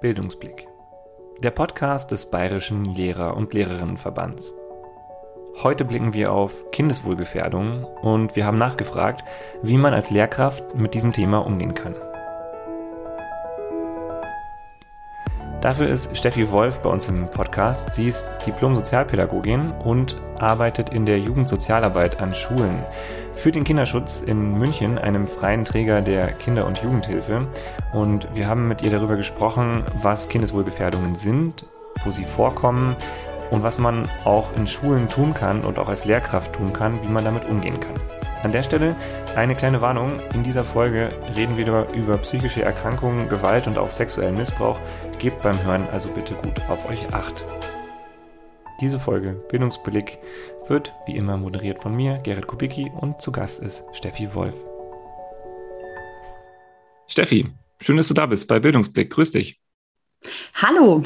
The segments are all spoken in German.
Bildungsblick. Der Podcast des Bayerischen Lehrer- und Lehrerinnenverbands. Heute blicken wir auf Kindeswohlgefährdung und wir haben nachgefragt, wie man als Lehrkraft mit diesem Thema umgehen kann. Dafür ist Steffi Wolf bei uns im Podcast. Sie ist Diplom-Sozialpädagogin und arbeitet in der Jugendsozialarbeit an Schulen für den Kinderschutz in München, einem freien Träger der Kinder- und Jugendhilfe. Und wir haben mit ihr darüber gesprochen, was Kindeswohlgefährdungen sind, wo sie vorkommen und was man auch in Schulen tun kann und auch als Lehrkraft tun kann, wie man damit umgehen kann. An der Stelle eine kleine Warnung. In dieser Folge reden wir über psychische Erkrankungen, Gewalt und auch sexuellen Missbrauch. Gebt beim Hören also bitte gut auf euch acht. Diese Folge Bildungsblick wird wie immer moderiert von mir, Gerrit Kubicki, und zu Gast ist Steffi Wolf. Steffi, schön, dass du da bist bei Bildungsblick. Grüß dich. Hallo.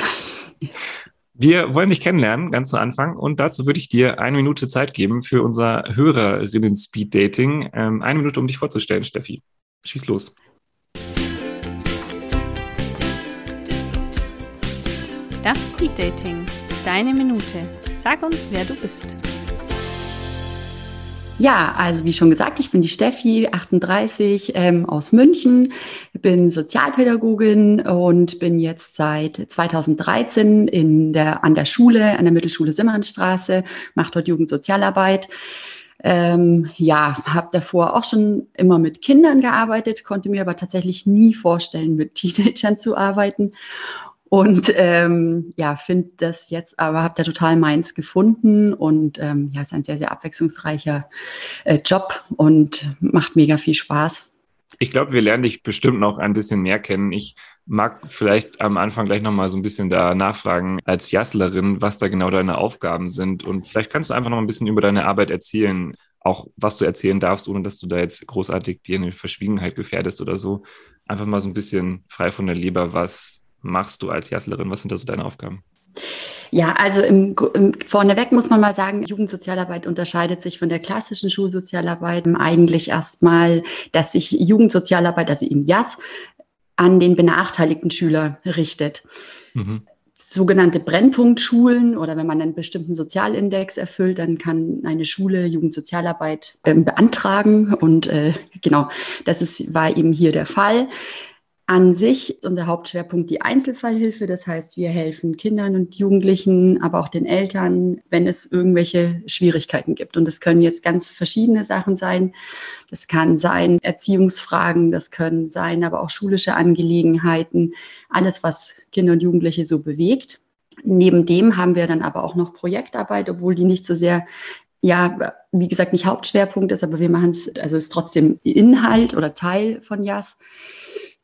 Wir wollen dich kennenlernen, ganz zu Anfang. Und dazu würde ich dir eine Minute Zeit geben für unser Hörerinnen-Speed-Dating. Ähm, eine Minute, um dich vorzustellen, Steffi. Schieß los. Das Speed-Dating. Deine Minute. Sag uns, wer du bist. Ja, also wie schon gesagt, ich bin die Steffi, 38, ähm, aus München, bin Sozialpädagogin und bin jetzt seit 2013 in der, an der Schule, an der Mittelschule Simmernstraße, mache dort Jugendsozialarbeit. Ähm, ja, habe davor auch schon immer mit Kindern gearbeitet, konnte mir aber tatsächlich nie vorstellen, mit Teenagern zu arbeiten und ähm, ja, finde das jetzt aber, habe da total meins gefunden und ähm, ja, ist ein sehr, sehr abwechslungsreicher äh, Job und macht mega viel Spaß. Ich glaube, wir lernen dich bestimmt noch ein bisschen mehr kennen. Ich mag vielleicht am Anfang gleich nochmal so ein bisschen da nachfragen als Jasslerin, was da genau deine Aufgaben sind. Und vielleicht kannst du einfach noch ein bisschen über deine Arbeit erzählen, auch was du erzählen darfst, ohne dass du da jetzt großartig dir eine Verschwiegenheit gefährdest oder so. Einfach mal so ein bisschen frei von der Leber, was, machst du als Jasslerin? Was sind da so deine Aufgaben? Ja, also im, im, vorneweg muss man mal sagen, Jugendsozialarbeit unterscheidet sich von der klassischen Schulsozialarbeit eigentlich erstmal, dass sich Jugendsozialarbeit, also im JAS, an den benachteiligten Schüler richtet. Mhm. Sogenannte Brennpunktschulen oder wenn man einen bestimmten Sozialindex erfüllt, dann kann eine Schule Jugendsozialarbeit äh, beantragen. Und äh, genau, das ist, war eben hier der Fall. An sich ist unser Hauptschwerpunkt die Einzelfallhilfe. Das heißt, wir helfen Kindern und Jugendlichen, aber auch den Eltern, wenn es irgendwelche Schwierigkeiten gibt. Und das können jetzt ganz verschiedene Sachen sein. Das kann sein Erziehungsfragen, das können sein aber auch schulische Angelegenheiten, alles, was Kinder und Jugendliche so bewegt. Neben dem haben wir dann aber auch noch Projektarbeit, obwohl die nicht so sehr ja, wie gesagt, nicht Hauptschwerpunkt ist, aber wir machen es, also ist trotzdem Inhalt oder Teil von JAS.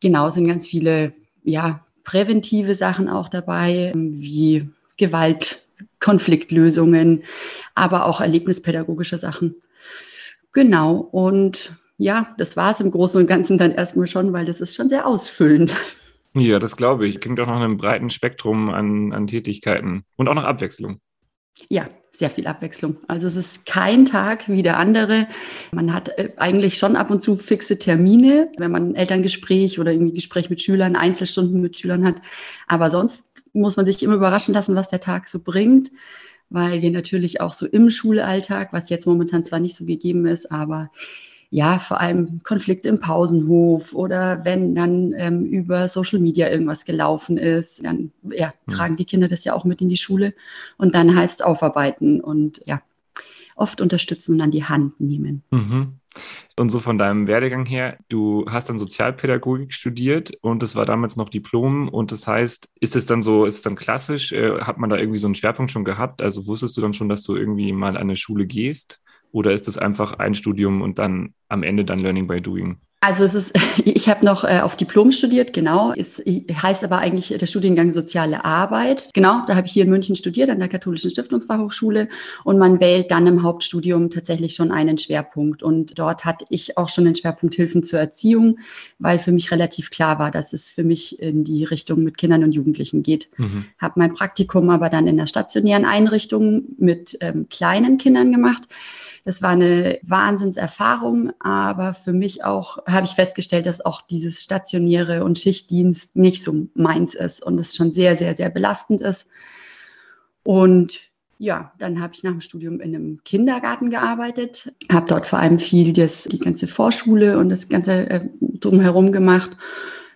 Genau, sind ganz viele, ja, präventive Sachen auch dabei, wie Gewalt, Konfliktlösungen, aber auch erlebnispädagogische Sachen. Genau, und ja, das war es im Großen und Ganzen dann erstmal schon, weil das ist schon sehr ausfüllend. Ja, das glaube ich. Klingt auch nach einem breiten Spektrum an, an Tätigkeiten und auch nach Abwechslung. Ja, sehr viel Abwechslung. Also es ist kein Tag wie der andere. Man hat äh, eigentlich schon ab und zu fixe Termine, wenn man ein Elterngespräch oder irgendwie Gespräch mit Schülern, Einzelstunden mit Schülern hat. Aber sonst muss man sich immer überraschen lassen, was der Tag so bringt, weil wir natürlich auch so im Schulalltag, was jetzt momentan zwar nicht so gegeben ist, aber ja, vor allem Konflikte im Pausenhof oder wenn dann ähm, über Social Media irgendwas gelaufen ist, dann ja, mhm. tragen die Kinder das ja auch mit in die Schule und dann heißt es aufarbeiten und ja, oft unterstützen und an die Hand nehmen. Mhm. Und so von deinem Werdegang her, du hast dann Sozialpädagogik studiert und es war damals noch Diplom und das heißt, ist es dann so, ist es dann klassisch, äh, hat man da irgendwie so einen Schwerpunkt schon gehabt? Also wusstest du dann schon, dass du irgendwie mal an eine Schule gehst? Oder ist es einfach ein Studium und dann am Ende dann Learning by Doing? Also es ist, ich habe noch äh, auf Diplom studiert, genau. Es heißt aber eigentlich der Studiengang Soziale Arbeit. Genau, da habe ich hier in München studiert an der Katholischen Stiftungsfachhochschule und man wählt dann im Hauptstudium tatsächlich schon einen Schwerpunkt. Und dort hatte ich auch schon den Schwerpunkt Hilfen zur Erziehung, weil für mich relativ klar war, dass es für mich in die Richtung mit Kindern und Jugendlichen geht. Mhm. Habe mein Praktikum aber dann in der stationären Einrichtung mit ähm, kleinen Kindern gemacht Das war eine Wahnsinnserfahrung, aber für mich auch habe ich festgestellt, dass auch dieses stationäre und Schichtdienst nicht so meins ist und es schon sehr, sehr, sehr belastend ist. Und ja, dann habe ich nach dem Studium in einem Kindergarten gearbeitet, habe dort vor allem viel das, die ganze Vorschule und das ganze äh, drumherum gemacht.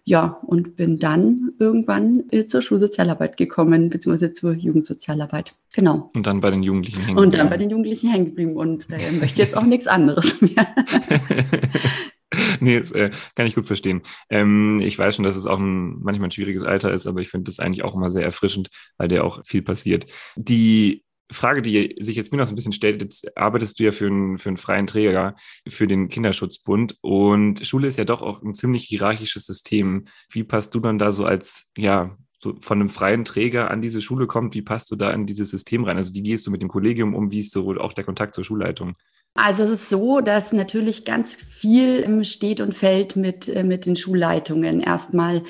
Ja, und bin dann irgendwann äh, zur Schulsozialarbeit gekommen, beziehungsweise zur Jugendsozialarbeit. Genau. Und dann bei den Jugendlichen hängen geblieben. Und dann bei den Jugendlichen hängen geblieben und äh, möchte jetzt auch nichts anderes mehr. nee, das, äh, kann ich gut verstehen. Ähm, ich weiß schon, dass es auch ein, manchmal ein schwieriges Alter ist, aber ich finde das eigentlich auch immer sehr erfrischend, weil der auch viel passiert. Die Frage, die sich jetzt mir noch so ein bisschen stellt, jetzt arbeitest du ja für einen, für einen freien Träger, für den Kinderschutzbund und Schule ist ja doch auch ein ziemlich hierarchisches System. Wie passt du dann da so als, ja, so von einem freien Träger an diese Schule kommt, wie passt du da in dieses System rein? Also wie gehst du mit dem Kollegium um? Wie ist so auch der Kontakt zur Schulleitung? Also es ist so, dass natürlich ganz viel steht und fällt mit, äh, mit den Schulleitungen. Erstmal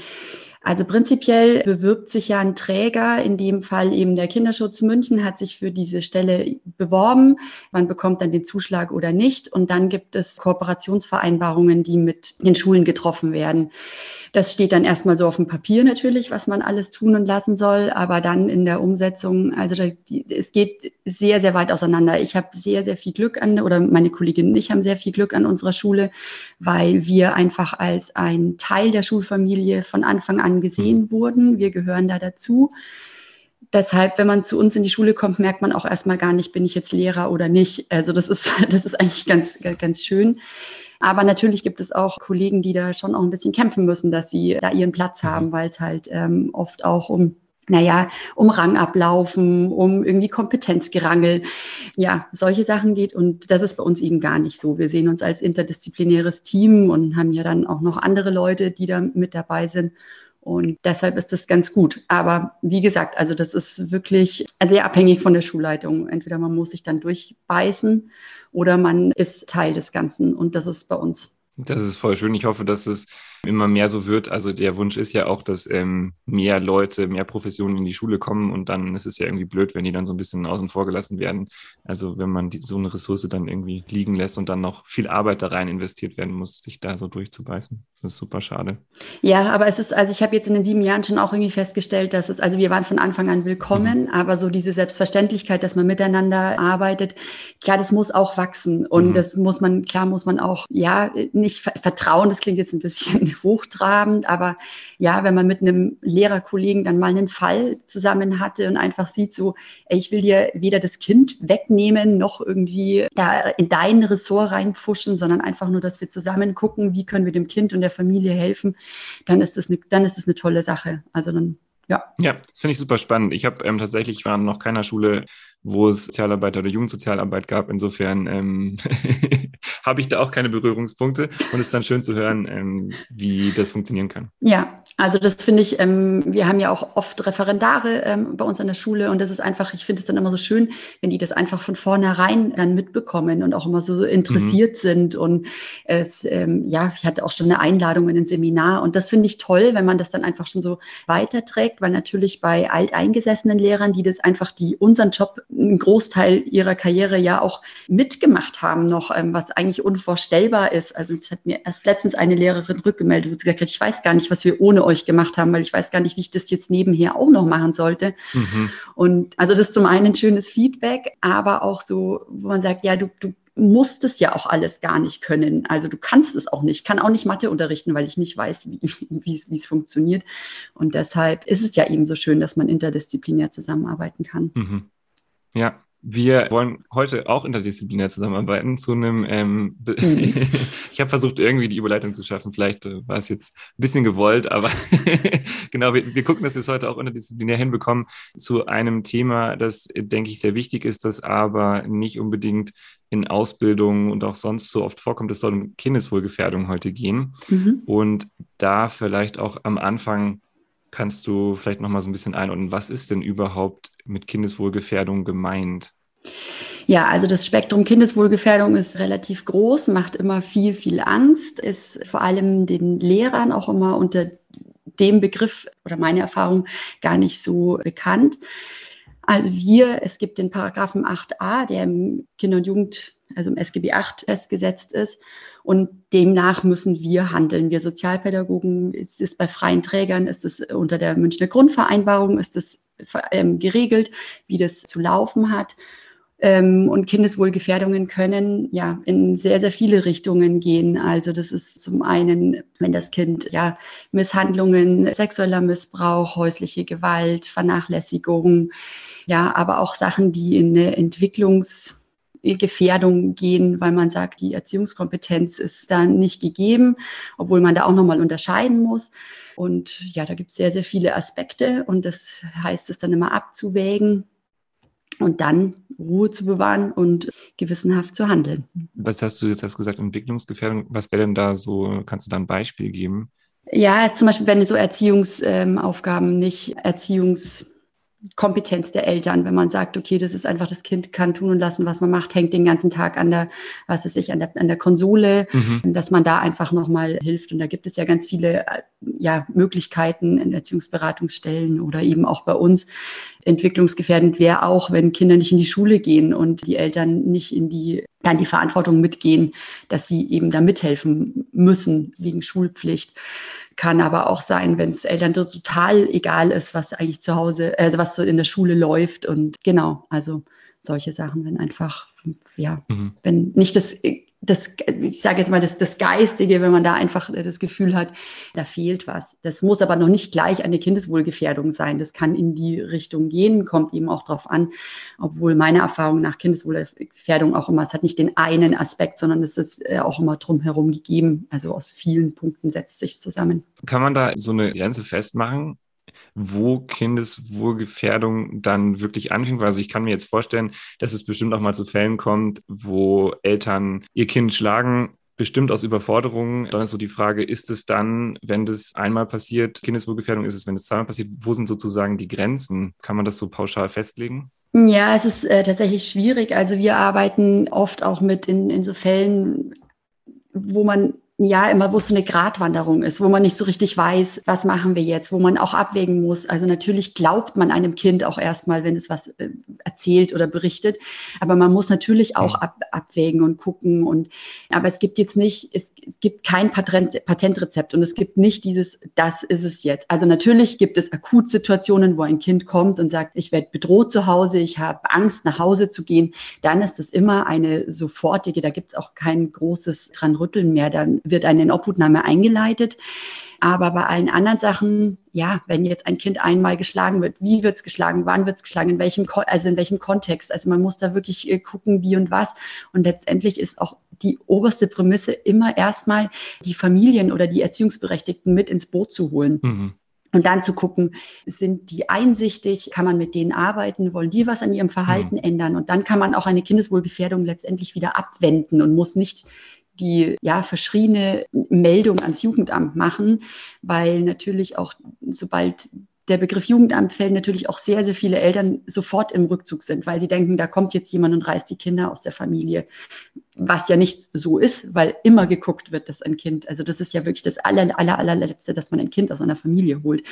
also prinzipiell bewirbt sich ja ein Träger, in dem Fall eben der Kinderschutz München hat sich für diese Stelle beworben. Man bekommt dann den Zuschlag oder nicht. Und dann gibt es Kooperationsvereinbarungen, die mit den Schulen getroffen werden. Das steht dann erstmal so auf dem Papier natürlich, was man alles tun und lassen soll, aber dann in der Umsetzung, also da, die, es geht sehr, sehr weit auseinander. Ich habe sehr, sehr viel Glück an, oder meine Kollegin und ich haben sehr viel Glück an unserer Schule, weil wir einfach als ein Teil der Schulfamilie von Anfang an gesehen mhm. wurden. Wir gehören da dazu deshalb, wenn man zu uns in die Schule kommt, merkt man auch erstmal gar nicht, bin ich jetzt Lehrer oder nicht. Also das ist, das ist eigentlich ganz, ganz schön. Aber natürlich gibt es auch Kollegen, die da schon auch ein bisschen kämpfen müssen, dass sie da ihren Platz mhm. haben, weil es halt ähm, oft auch um naja, um Rang ablaufen, um irgendwie Kompetenzgerangel, ja, solche Sachen geht. Und das ist bei uns eben gar nicht so. Wir sehen uns als interdisziplinäres Team und haben ja dann auch noch andere Leute, die da mit dabei sind. Und deshalb ist das ganz gut. Aber wie gesagt, also das ist wirklich sehr abhängig von der Schulleitung. Entweder man muss sich dann durchbeißen oder man ist Teil des Ganzen. Und das ist bei uns. Das ist voll schön. Ich hoffe, dass es immer mehr so wird. Also der Wunsch ist ja auch, dass ähm, mehr Leute, mehr Professionen in die Schule kommen und dann ist es ja irgendwie blöd, wenn die dann so ein bisschen außen vor gelassen werden. Also wenn man die, so eine Ressource dann irgendwie liegen lässt und dann noch viel Arbeit da rein investiert werden muss, sich da so durchzubeißen. Das ist super schade. Ja, aber es ist, also ich habe jetzt in den sieben Jahren schon auch irgendwie festgestellt, dass es, also wir waren von Anfang an willkommen, mhm. aber so diese Selbstverständlichkeit, dass man miteinander arbeitet, klar, das muss auch wachsen und mhm. das muss man, klar muss man auch, ja, nicht vertrauen, das klingt jetzt ein bisschen hochtrabend, aber ja, wenn man mit einem Lehrerkollegen dann mal einen Fall zusammen hatte und einfach sieht so, ey, ich will dir weder das Kind wegnehmen, noch irgendwie da in dein Ressort reinfuschen, sondern einfach nur, dass wir zusammen gucken, wie können wir dem Kind und der Familie helfen, dann ist das eine, dann ist das eine tolle Sache. Also dann ja. Ja, das finde ich super spannend. Ich habe ähm, tatsächlich, ich war noch keiner Schule, wo es Sozialarbeit oder Jugendsozialarbeit gab. Insofern ähm, habe ich da auch keine Berührungspunkte und es ist dann schön zu hören, ähm, wie das funktionieren kann. Ja, also das finde ich, ähm, wir haben ja auch oft Referendare ähm, bei uns an der Schule und das ist einfach, ich finde es dann immer so schön, wenn die das einfach von vornherein dann mitbekommen und auch immer so interessiert mhm. sind und es, ähm, ja, ich hatte auch schon eine Einladung in ein Seminar und das finde ich toll, wenn man das dann einfach schon so weiterträgt, weil natürlich bei alteingesessenen Lehrern, die das einfach, die unseren Job einen Großteil ihrer Karriere ja auch mitgemacht haben noch, ähm, was eigentlich unvorstellbar ist. Also es hat mir erst letztens eine Lehrerin rückgemeldet, wo sie gesagt hat, ich weiß gar nicht, was wir ohne euch gemacht haben, weil ich weiß gar nicht, wie ich das jetzt nebenher auch noch machen sollte. Mhm. Und also das ist zum einen ein schönes Feedback, aber auch so, wo man sagt, ja, du, du musst es ja auch alles gar nicht können. Also du kannst es auch nicht. Ich kann auch nicht Mathe unterrichten, weil ich nicht weiß, wie, es funktioniert. Und deshalb ist es ja eben so schön, dass man interdisziplinär zusammenarbeiten kann. Mhm. Ja, wir wollen heute auch interdisziplinär zusammenarbeiten zu einem, ähm, mhm. ich habe versucht, irgendwie die Überleitung zu schaffen. Vielleicht äh, war es jetzt ein bisschen gewollt, aber genau, wir, wir, gucken, dass wir es heute auch interdisziplinär hinbekommen zu einem Thema, das, denke ich, sehr wichtig ist, das aber nicht unbedingt in Ausbildung und auch sonst so oft vorkommt. Es soll um Kindeswohlgefährdung heute gehen. Mhm. Und da vielleicht auch am Anfang Kannst du vielleicht noch mal so ein bisschen einordnen, was ist denn überhaupt mit Kindeswohlgefährdung gemeint? Ja, also das Spektrum Kindeswohlgefährdung ist relativ groß, macht immer viel, viel Angst, ist vor allem den Lehrern auch immer unter dem Begriff oder meine Erfahrung gar nicht so bekannt. Also wir, es gibt den Paragraphen 8a, der im Kinder- und Jugend also im SGB 8 festgesetzt ist. Und demnach müssen wir handeln. Wir Sozialpädagogen, ist es bei freien Trägern, ist es unter der Münchner Grundvereinbarung, ist es ähm, geregelt, wie das zu laufen hat. Ähm, und Kindeswohlgefährdungen können ja in sehr, sehr viele Richtungen gehen. Also das ist zum einen, wenn das Kind ja Misshandlungen, sexueller Missbrauch, häusliche Gewalt, Vernachlässigung, ja, aber auch Sachen, die in eine Entwicklungsgefährdung gehen, weil man sagt, die Erziehungskompetenz ist da nicht gegeben, obwohl man da auch nochmal unterscheiden muss. Und ja, da gibt es sehr, sehr viele Aspekte und das heißt es dann immer abzuwägen und dann Ruhe zu bewahren und gewissenhaft zu handeln. Was hast du jetzt hast gesagt, Entwicklungsgefährdung? Was wäre denn da so, kannst du da ein Beispiel geben? Ja, zum Beispiel, wenn so Erziehungsaufgaben nicht Erziehungs Kompetenz der Eltern, wenn man sagt, okay, das ist einfach, das Kind kann tun und lassen, was man macht, hängt den ganzen Tag an der, was weiß ich, an der, an der Konsole, mhm. dass man da einfach nochmal hilft. Und da gibt es ja ganz viele ja, Möglichkeiten in Erziehungsberatungsstellen oder eben auch bei uns. Entwicklungsgefährdend wäre auch, wenn Kinder nicht in die Schule gehen und die Eltern nicht in die, dann die Verantwortung mitgehen, dass sie eben da mithelfen müssen wegen Schulpflicht. Kann aber auch sein, wenn es Eltern total egal ist, was eigentlich zu Hause, also was so in der Schule läuft. Und genau, also solche Sachen, wenn einfach, ja, mhm. wenn nicht das das, ich sage jetzt mal, das, das Geistige, wenn man da einfach das Gefühl hat, da fehlt was. Das muss aber noch nicht gleich eine Kindeswohlgefährdung sein. Das kann in die Richtung gehen, kommt eben auch darauf an, obwohl meine Erfahrung nach Kindeswohlgefährdung auch immer, es hat nicht den einen Aspekt, sondern es ist äh, auch immer drumherum gegeben. Also aus vielen Punkten setzt sich zusammen. Kann man da so eine Grenze festmachen? Wo Kindeswohlgefährdung dann wirklich anfängt. Also ich kann mir jetzt vorstellen, dass es bestimmt auch mal zu Fällen kommt, wo Eltern ihr Kind schlagen, bestimmt aus Überforderung. Dann ist so die Frage, ist es dann, wenn das einmal passiert, Kindeswohlgefährdung ist es, wenn es zweimal passiert, wo sind sozusagen die Grenzen? Kann man das so pauschal festlegen? Ja, es ist äh, tatsächlich schwierig. Also wir arbeiten oft auch mit in, in so Fällen, wo man ja, immer, wo es so eine Gratwanderung ist, wo man nicht so richtig weiß, was machen wir jetzt, wo man auch abwägen muss. Also natürlich glaubt man einem Kind auch erstmal, wenn es was äh, erzählt oder berichtet, aber man muss natürlich auch ab, abwägen und gucken und, aber es gibt jetzt nicht, es, es gibt kein Patent, Patentrezept und es gibt nicht dieses, das ist es jetzt. Also natürlich gibt es Akutsituationen, wo ein Kind kommt und sagt, ich werde bedroht zu Hause, ich habe Angst, nach Hause zu gehen, dann ist es immer eine sofortige, da gibt es auch kein großes dran rütteln mehr, dann wird eine Inobhutnahme eingeleitet. Aber bei allen anderen Sachen, ja, wenn jetzt ein Kind einmal geschlagen wird, wie wird es geschlagen, wann wird es geschlagen, in welchem, also in welchem Kontext. Also man muss da wirklich äh, gucken, wie und was. Und letztendlich ist auch die oberste Prämisse immer erstmal die Familien oder die Erziehungsberechtigten mit ins Boot zu holen. Mhm. Und dann zu gucken, sind die einsichtig, kann man mit denen arbeiten, wollen die was an ihrem Verhalten mhm. ändern? Und dann kann man auch eine Kindeswohlgefährdung letztendlich wieder abwenden und muss nicht die ja verschriene Meldung ans Jugendamt machen, weil natürlich auch sobald der Begriff Jugendamt fällt, natürlich auch sehr, sehr viele Eltern sofort im Rückzug sind, weil sie denken, da kommt jetzt jemand und reißt die Kinder aus der Familie. Was ja nicht so ist, weil immer geguckt wird, dass ein Kind, also das ist ja wirklich das aller, aller, allerletzte, dass man ein Kind aus einer Familie holt.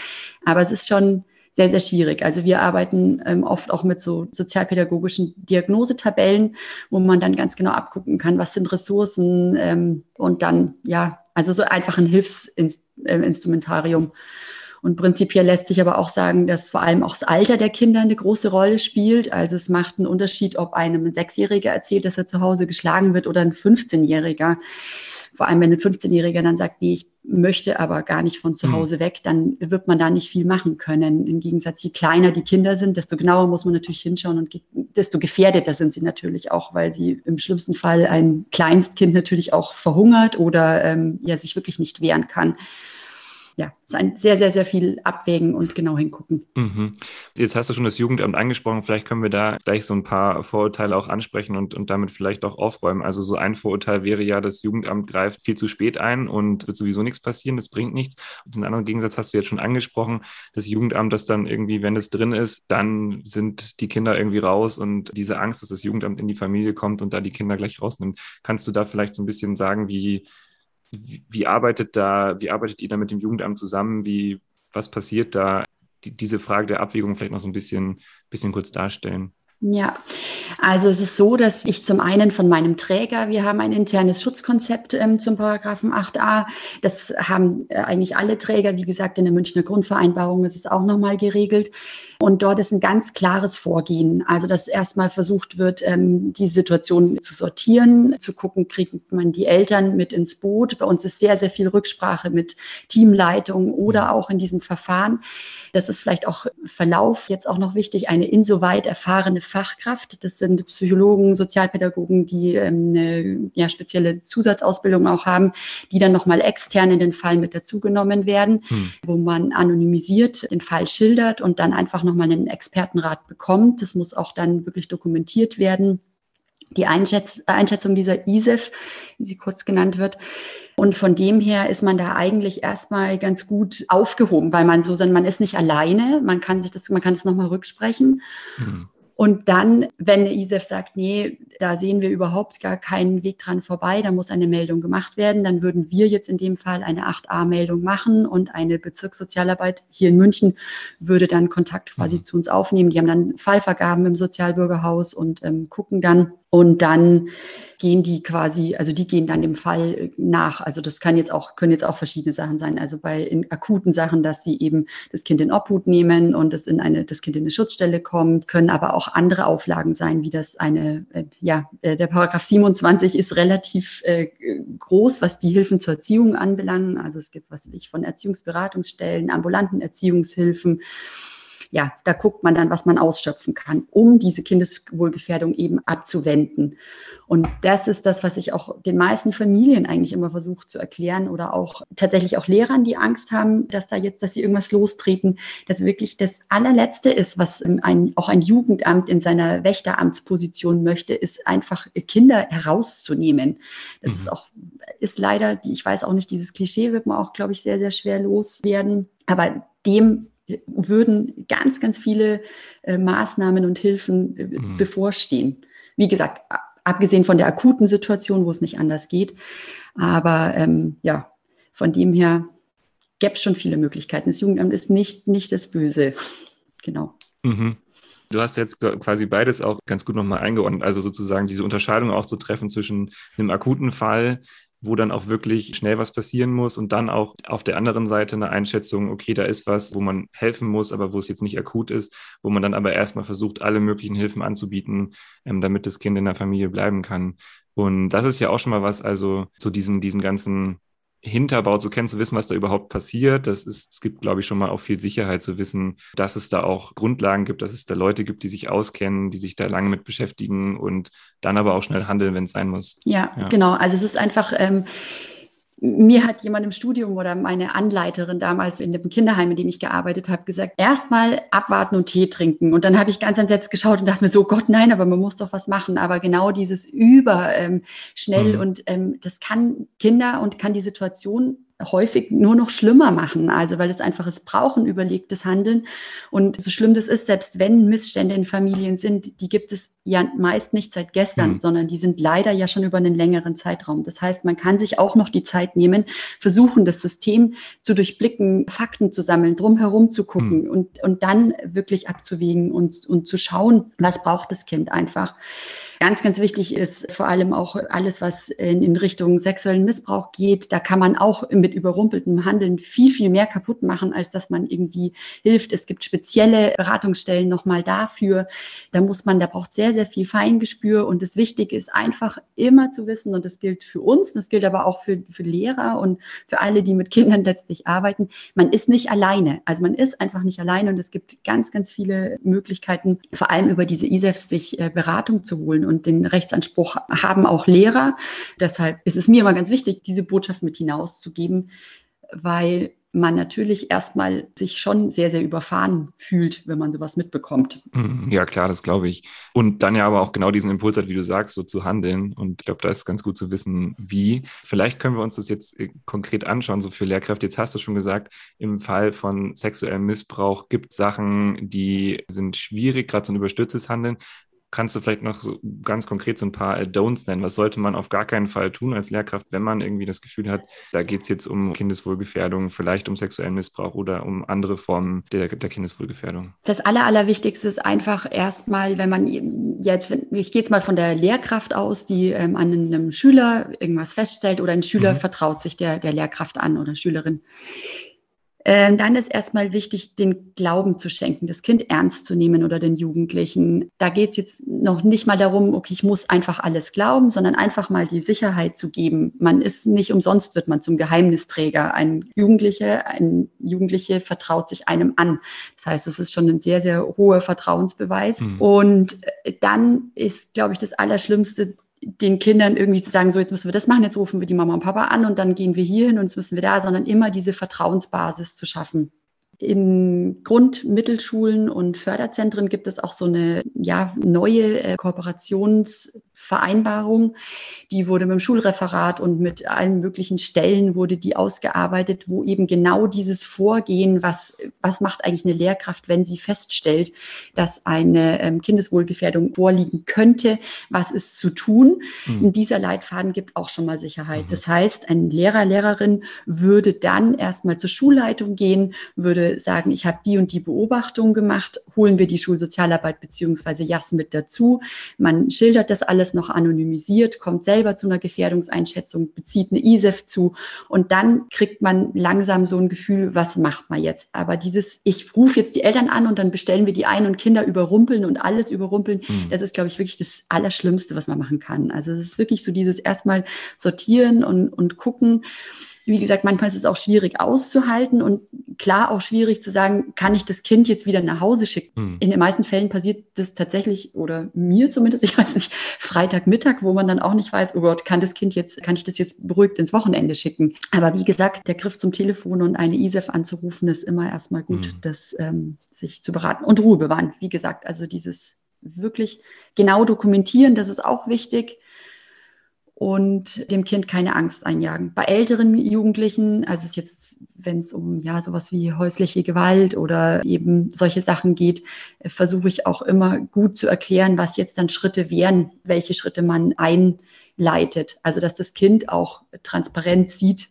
Aber es ist schon, sehr, sehr schwierig. Also wir arbeiten ähm, oft auch mit so sozialpädagogischen Diagnosetabellen, wo man dann ganz genau abgucken kann, was sind Ressourcen ähm, und dann, ja, also so einfach ein Hilfsinstrumentarium. Ähm, und prinzipiell lässt sich aber auch sagen, dass vor allem auch das Alter der Kinder eine große Rolle spielt. Also es macht einen Unterschied, ob einem ein Sechsjähriger erzählt, dass er zu Hause geschlagen wird oder ein 15-Jähriger. Vor allem, wenn ein 15-Jähriger dann sagt, nee, ich möchte aber gar nicht von zu mhm. Hause weg, dann wird man da nicht viel machen können. Im Gegensatz, je kleiner die Kinder sind, desto genauer muss man natürlich hinschauen und desto gefährdeter sind sie natürlich auch, weil sie im schlimmsten Fall ein Kleinstkind natürlich auch verhungert oder ähm, ja sich wirklich nicht wehren kann ja, es ist ein sehr, sehr, sehr viel abwägen und genau hingucken. Mhm. Jetzt hast du schon das Jugendamt angesprochen. Vielleicht können wir da gleich so ein paar Vorurteile auch ansprechen und, und damit vielleicht auch aufräumen. Also so ein Vorurteil wäre ja, das Jugendamt greift viel zu spät ein und wird sowieso nichts passieren, das bringt nichts. Und den anderen Gegensatz hast du jetzt schon angesprochen. Das Jugendamt, das dann irgendwie, wenn es drin ist, dann sind die Kinder irgendwie raus und diese Angst, dass das Jugendamt in die Familie kommt und da die Kinder gleich rausnimmt. Kannst du da vielleicht so ein bisschen sagen, wie wie, arbeitet da, wie arbeitet ihr da mit dem Jugendamt zusammen? Wie, was passiert da? Die, diese Frage der Abwägung vielleicht noch so ein bisschen, bisschen kurz darstellen. Ja, also es ist so, dass ich zum einen von meinem Träger, wir haben ein internes Schutzkonzept ähm, zum Paragraphen 8a. Das haben äh, eigentlich alle Träger, wie gesagt, in der Münchner Grundvereinbarung ist es auch nochmal geregelt. Und dort ist ein ganz klares Vorgehen. Also, dass erstmal versucht wird, ähm, die Situation zu sortieren, zu gucken, kriegt man die Eltern mit ins Boot. Bei uns ist sehr, sehr viel Rücksprache mit Teamleitung oder auch in diesem Verfahren. Das ist vielleicht auch Verlauf jetzt auch noch wichtig, eine insoweit erfahrene Fachkraft. Das sind Psychologen, Sozialpädagogen, die ähm, eine ja, spezielle Zusatzausbildung auch haben, die dann nochmal extern in den Fall mit dazugenommen werden, hm. wo man anonymisiert den Fall schildert und dann einfach nochmal einen Expertenrat bekommt. Das muss auch dann wirklich dokumentiert werden die Einschätz Einschätzung dieser ISEF, wie sie kurz genannt wird. Und von dem her ist man da eigentlich erstmal ganz gut aufgehoben, weil man so, man ist nicht alleine, man kann sich das, man kann es nochmal rücksprechen. Mhm. Und dann, wenn ISEF sagt, nee, da sehen wir überhaupt gar keinen Weg dran vorbei, da muss eine Meldung gemacht werden, dann würden wir jetzt in dem Fall eine 8a-Meldung machen und eine Bezirkssozialarbeit hier in München würde dann Kontakt quasi mhm. zu uns aufnehmen. Die haben dann Fallvergaben im Sozialbürgerhaus und ähm, gucken dann und dann gehen die quasi, also die gehen dann dem Fall äh, nach. Also das kann jetzt auch, können jetzt auch verschiedene Sachen sein. Also bei in akuten Sachen, dass sie eben das Kind in Obhut nehmen und es in eine, das Kind in eine Schutzstelle kommt, können aber auch andere Auflagen sein, wie das eine, äh, ja, äh, der Paragraph 27 ist relativ äh, groß, was die Hilfen zur Erziehung anbelangen. Also es gibt, was weiß ich, von Erziehungsberatungsstellen, ambulanten Erziehungshilfen ja, da guckt man dann, was man ausschöpfen kann, um diese Kindeswohlgefährdung eben abzuwenden. Und das ist das, was ich auch den meisten Familien eigentlich immer versuche zu erklären oder auch tatsächlich auch Lehrern, die Angst haben, dass da jetzt, dass sie irgendwas lostreten, dass wirklich das allerletzte ist, was ein, auch ein Jugendamt in seiner Wächteramtsposition möchte, ist einfach Kinder herauszunehmen. Das mhm. ist auch, ist leider, ich weiß auch nicht, dieses Klischee wird man auch, glaube ich, sehr, sehr schwer loswerden. Aber dem würden ganz, ganz viele äh, Maßnahmen und Hilfen äh, mhm. bevorstehen. Wie gesagt, abgesehen von der akuten Situation, wo es nicht anders geht. Aber ähm, ja, von dem her gäbe es schon viele Möglichkeiten. Das Jugendamt ist nicht, nicht das Böse. Genau. Mhm. Du hast jetzt quasi beides auch ganz gut nochmal eingeordnet. Also sozusagen diese Unterscheidung auch zu treffen zwischen einem akuten Fall, wo dann auch wirklich schnell was passieren muss und dann auch auf der anderen Seite eine Einschätzung, okay, da ist was, wo man helfen muss, aber wo es jetzt nicht akut ist, wo man dann aber erstmal versucht, alle möglichen Hilfen anzubieten, ähm, damit das Kind in der Familie bleiben kann. Und das ist ja auch schon mal was, also so diesen, diesen ganzen Hinterbau zu kennen, zu wissen, was da überhaupt passiert. Das ist, es gibt, glaube ich, schon mal auch viel Sicherheit zu wissen, dass es da auch Grundlagen gibt, dass es da Leute gibt, die sich auskennen, die sich da lange mit beschäftigen und dann aber auch schnell handeln, wenn es sein muss. Ja, ja, genau. Also es ist einfach, ähm, mir hat jemand im Studium oder meine Anleiterin damals in dem Kinderheim, in dem ich gearbeitet habe, gesagt, erstmal abwarten und Tee trinken. Und dann habe ich ganz entsetzt geschaut und dachte mir so, Gott, nein, aber man muss doch was machen. Aber genau dieses über ähm, schnell mhm. und ähm, das kann Kinder und kann die Situation häufig nur noch schlimmer machen. Also weil es einfach, es brauchen überlegtes Handeln. Und so schlimm das ist, selbst wenn Missstände in Familien sind, die gibt es ja meist nicht seit gestern, mhm. sondern die sind leider ja schon über einen längeren Zeitraum. Das heißt, man kann sich auch noch die Zeit nehmen, versuchen, das System zu durchblicken, Fakten zu sammeln, drumherum zu gucken mhm. und, und dann wirklich abzuwägen und, und zu schauen, was braucht das Kind einfach. Ganz, ganz wichtig ist vor allem auch alles, was in, in Richtung sexuellen Missbrauch geht. Da kann man auch mit überrumpeltem Handeln viel, viel mehr kaputt machen, als dass man irgendwie hilft. Es gibt spezielle Beratungsstellen nochmal dafür. Da muss man, da braucht sehr, sehr viel Feingespür. Und das Wichtige ist einfach immer zu wissen, und das gilt für uns, das gilt aber auch für, für Lehrer und für alle, die mit Kindern letztlich arbeiten. Man ist nicht alleine. Also man ist einfach nicht alleine und es gibt ganz, ganz viele Möglichkeiten, vor allem über diese ISEFs sich äh, Beratung zu holen und den Rechtsanspruch haben auch Lehrer. Deshalb ist es mir immer ganz wichtig, diese Botschaft mit hinauszugeben, weil man natürlich erstmal sich schon sehr, sehr überfahren fühlt, wenn man sowas mitbekommt. Mhm. Ja, klar, das glaube ich. Und dann ja aber auch genau diesen Impuls hat, wie du sagst, so zu handeln. Und ich glaube, da ist ganz gut zu wissen, wie. Vielleicht können wir uns das jetzt äh, konkret anschauen, so für Lehrkräfte. Jetzt hast du schon gesagt, im Fall von sexuellem Missbrauch gibt es Sachen, die sind schwierig, gerade so ein überstürztes Handeln. Kannst du vielleicht noch so ganz konkret so ein paar Don'ts nennen? Was sollte man auf gar keinen Fall tun als Lehrkraft, wenn man irgendwie das Gefühl hat, da geht es jetzt um Kindeswohlgefährdung, vielleicht um sexuellen Missbrauch oder um andere Formen der, der Kindeswohlgefährdung? Das Aller, Allerwichtigste ist einfach erstmal, wenn man jetzt, ich gehe jetzt mal von der Lehrkraft aus, die ähm, an einem Schüler irgendwas feststellt oder ein Schüler mhm. vertraut sich der, der Lehrkraft an oder Schülerin ähm, dann ist erstmal wichtig, den Glauben zu schenken, das Kind ernst zu nehmen oder den Jugendlichen. Da geht es jetzt noch nicht mal darum, okay, ich muss einfach alles glauben, sondern einfach mal die Sicherheit zu geben. Man ist nicht umsonst, wird man zum Geheimnisträger. Ein Jugendliche, ein Jugendliche vertraut sich einem an. Das heißt, es ist schon ein sehr, sehr hoher Vertrauensbeweis. Mhm. Und äh, dann ist, glaube ich, das Allerschlimmste, den Kindern irgendwie zu sagen, so jetzt müssen wir das machen, jetzt rufen wir die Mama und Papa an und dann gehen wir hier hin und jetzt müssen wir da, sondern immer diese Vertrauensbasis zu schaffen. In Grund-, Mittelschulen und Förderzentren gibt es auch so eine ja, neue äh, Kooperationsvereinbarung. Die wurde mit dem Schulreferat und mit allen möglichen Stellen wurde die ausgearbeitet, wo eben genau dieses Vorgehen, was, was macht eigentlich eine Lehrkraft, wenn sie feststellt, dass eine ähm, Kindeswohlgefährdung vorliegen könnte, was ist zu tun. Mhm. In dieser Leitfaden gibt auch schon mal Sicherheit. Mhm. Das heißt, ein Lehrer, Lehrerin würde dann erstmal zur Schulleitung gehen, würde sagen, ich habe die und die Beobachtung gemacht, holen wir die Schulsozialarbeit beziehungsweise JAS mit dazu. Man schildert das alles noch anonymisiert, kommt selber zu einer Gefährdungseinschätzung, bezieht eine ISEF zu und dann kriegt man langsam so ein Gefühl, was macht man jetzt? Aber dieses, ich rufe jetzt die Eltern an und dann bestellen wir die ein und Kinder überrumpeln und alles überrumpeln, mhm. das ist, glaube ich, wirklich das Allerschlimmste, was man machen kann. Also es ist wirklich so dieses erstmal sortieren und, und gucken wie gesagt, manchmal ist es auch schwierig auszuhalten und klar auch schwierig zu sagen, kann ich das Kind jetzt wieder nach Hause schicken? Mhm. In den meisten Fällen passiert das tatsächlich oder mir zumindest, ich weiß nicht, Freitagmittag, wo man dann auch nicht weiß, oh Gott, kann das Kind jetzt, kann ich das jetzt beruhigt ins Wochenende schicken? Aber wie gesagt, der Griff zum Telefon und eine ISEF anzurufen, ist immer erstmal gut, mhm. das ähm, sich zu beraten und Ruhe bewahren. Wie gesagt, also dieses wirklich genau dokumentieren, das ist auch wichtig und dem Kind keine Angst einjagen. Bei älteren Jugendlichen, also es jetzt, wenn es um ja sowas wie häusliche Gewalt oder eben solche Sachen geht, versuche ich auch immer gut zu erklären, was jetzt dann Schritte wären, welche Schritte man einleitet. Also dass das Kind auch transparent sieht,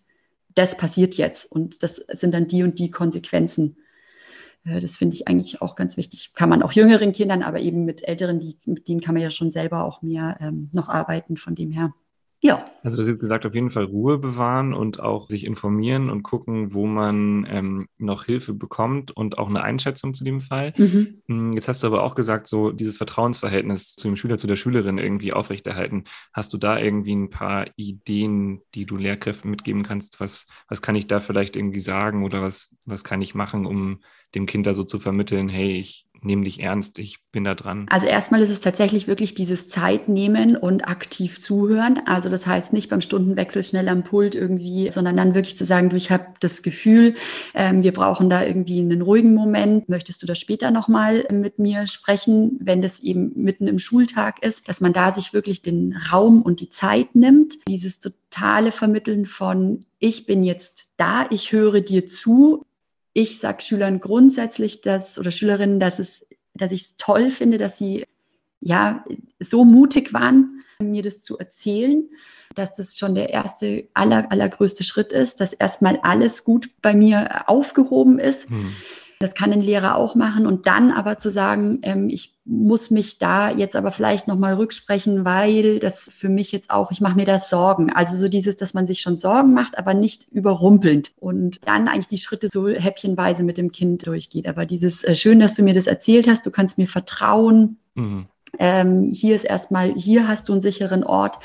das passiert jetzt und das sind dann die und die Konsequenzen. Äh, das finde ich eigentlich auch ganz wichtig. Kann man auch jüngeren Kindern, aber eben mit älteren, die, mit denen kann man ja schon selber auch mehr ähm, noch arbeiten, von dem her. Ja. Also du hast jetzt gesagt, auf jeden Fall Ruhe bewahren und auch sich informieren und gucken, wo man ähm, noch Hilfe bekommt und auch eine Einschätzung zu dem Fall. Mhm. Hm, jetzt hast du aber auch gesagt, so dieses Vertrauensverhältnis zu dem Schüler, zu der Schülerin irgendwie aufrechterhalten. Hast du da irgendwie ein paar Ideen, die du Lehrkräften mitgeben kannst? Was, was kann ich da vielleicht irgendwie sagen oder was, was kann ich machen, um dem Kind da so zu vermitteln, hey, ich nehme dich ernst, ich bin da dran? Also erstmal ist es tatsächlich wirklich dieses Zeitnehmen und aktiv zuhören. Also das heißt nicht beim Stundenwechsel schnell am Pult irgendwie, sondern dann wirklich zu sagen, du, ich habe das Gefühl, ähm, wir brauchen da irgendwie einen ruhigen Moment. Möchtest du da später nochmal mit mir sprechen, wenn das eben mitten im Schultag ist, dass man da sich wirklich den Raum und die Zeit nimmt. Dieses totale Vermitteln von, ich bin jetzt da, ich höre dir zu, ich sage Schülern grundsätzlich, dass oder Schülerinnen, dass es, dass ich es toll finde, dass sie ja so mutig waren, mir das zu erzählen, dass das schon der erste aller, allergrößte Schritt ist, dass erstmal alles gut bei mir aufgehoben ist. Hm. Das kann ein Lehrer auch machen und dann aber zu sagen, ähm, ich muss mich da jetzt aber vielleicht nochmal rücksprechen, weil das für mich jetzt auch, ich mache mir das Sorgen. Also so dieses, dass man sich schon Sorgen macht, aber nicht überrumpelnd und dann eigentlich die Schritte so häppchenweise mit dem Kind durchgeht. Aber dieses, äh, schön, dass du mir das erzählt hast, du kannst mir vertrauen. Mhm. Ähm, hier ist erstmal, hier hast du einen sicheren Ort.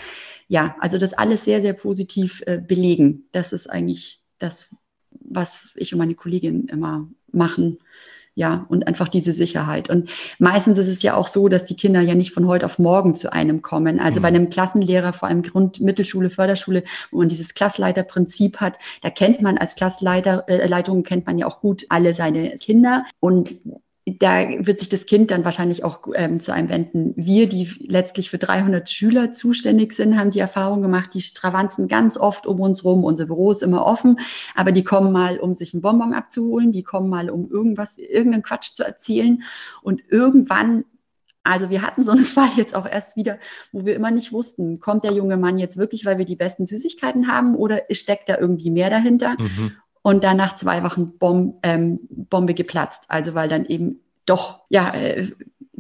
Ja, also das alles sehr, sehr positiv äh, belegen. Das ist eigentlich das, was ich und meine Kollegin immer machen. Ja, und einfach diese Sicherheit. Und meistens ist es ja auch so, dass die Kinder ja nicht von heute auf morgen zu einem kommen. Also mhm. bei einem Klassenlehrer, vor allem Grund-, Mittelschule, Förderschule, wo man dieses Klassleiterprinzip hat, da kennt man als Klassleiter, äh, Leitung kennt man ja auch gut alle seine Kinder. Und da wird sich das Kind dann wahrscheinlich auch ähm, zu einem wenden. Wir, die letztlich für 300 Schüler zuständig sind, haben die Erfahrung gemacht, die stravanzen ganz oft um uns rum. Unser Büro ist immer offen, aber die kommen mal, um sich einen Bonbon abzuholen, die kommen mal, um irgendwas, irgendeinen Quatsch zu erzählen. Und irgendwann Also wir hatten so einen Fall jetzt auch erst wieder, wo wir immer nicht wussten, kommt der junge Mann jetzt wirklich, weil wir die besten Süßigkeiten haben oder steckt da irgendwie mehr dahinter? Mhm. Und dann nach zwei Wochen Bom ähm, Bombe geplatzt. Also weil dann eben doch ja äh,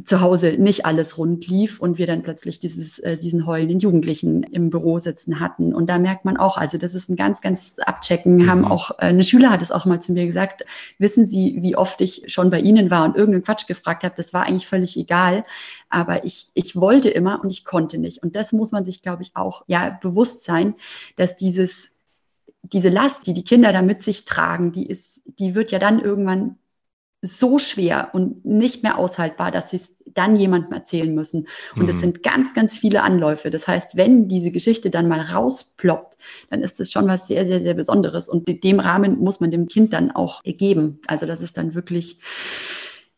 zu Hause nicht alles rund lief und wir dann plötzlich dieses, äh, diesen heulenden Jugendlichen im Büro sitzen hatten. Und da merkt man auch, also das ist ein ganz, ganz Abchecken. Mhm. Haben auch, äh, eine Schüler hat es auch mal zu mir gesagt, wissen Sie, wie oft ich schon bei Ihnen war und irgendeinen Quatsch gefragt habe, das war eigentlich völlig egal. Aber ich, ich wollte immer und ich konnte nicht. Und das muss man sich, glaube ich, auch ja bewusst sein, dass dieses diese Last, die die Kinder da mit sich tragen, die ist, die wird ja dann irgendwann so schwer und nicht mehr aushaltbar, dass sie es dann jemandem erzählen müssen. Und es mhm. sind ganz, ganz viele Anläufe. Das heißt, wenn diese Geschichte dann mal rausploppt, dann ist es schon was sehr, sehr, sehr Besonderes. Und dem Rahmen muss man dem Kind dann auch geben. Also das ist dann wirklich,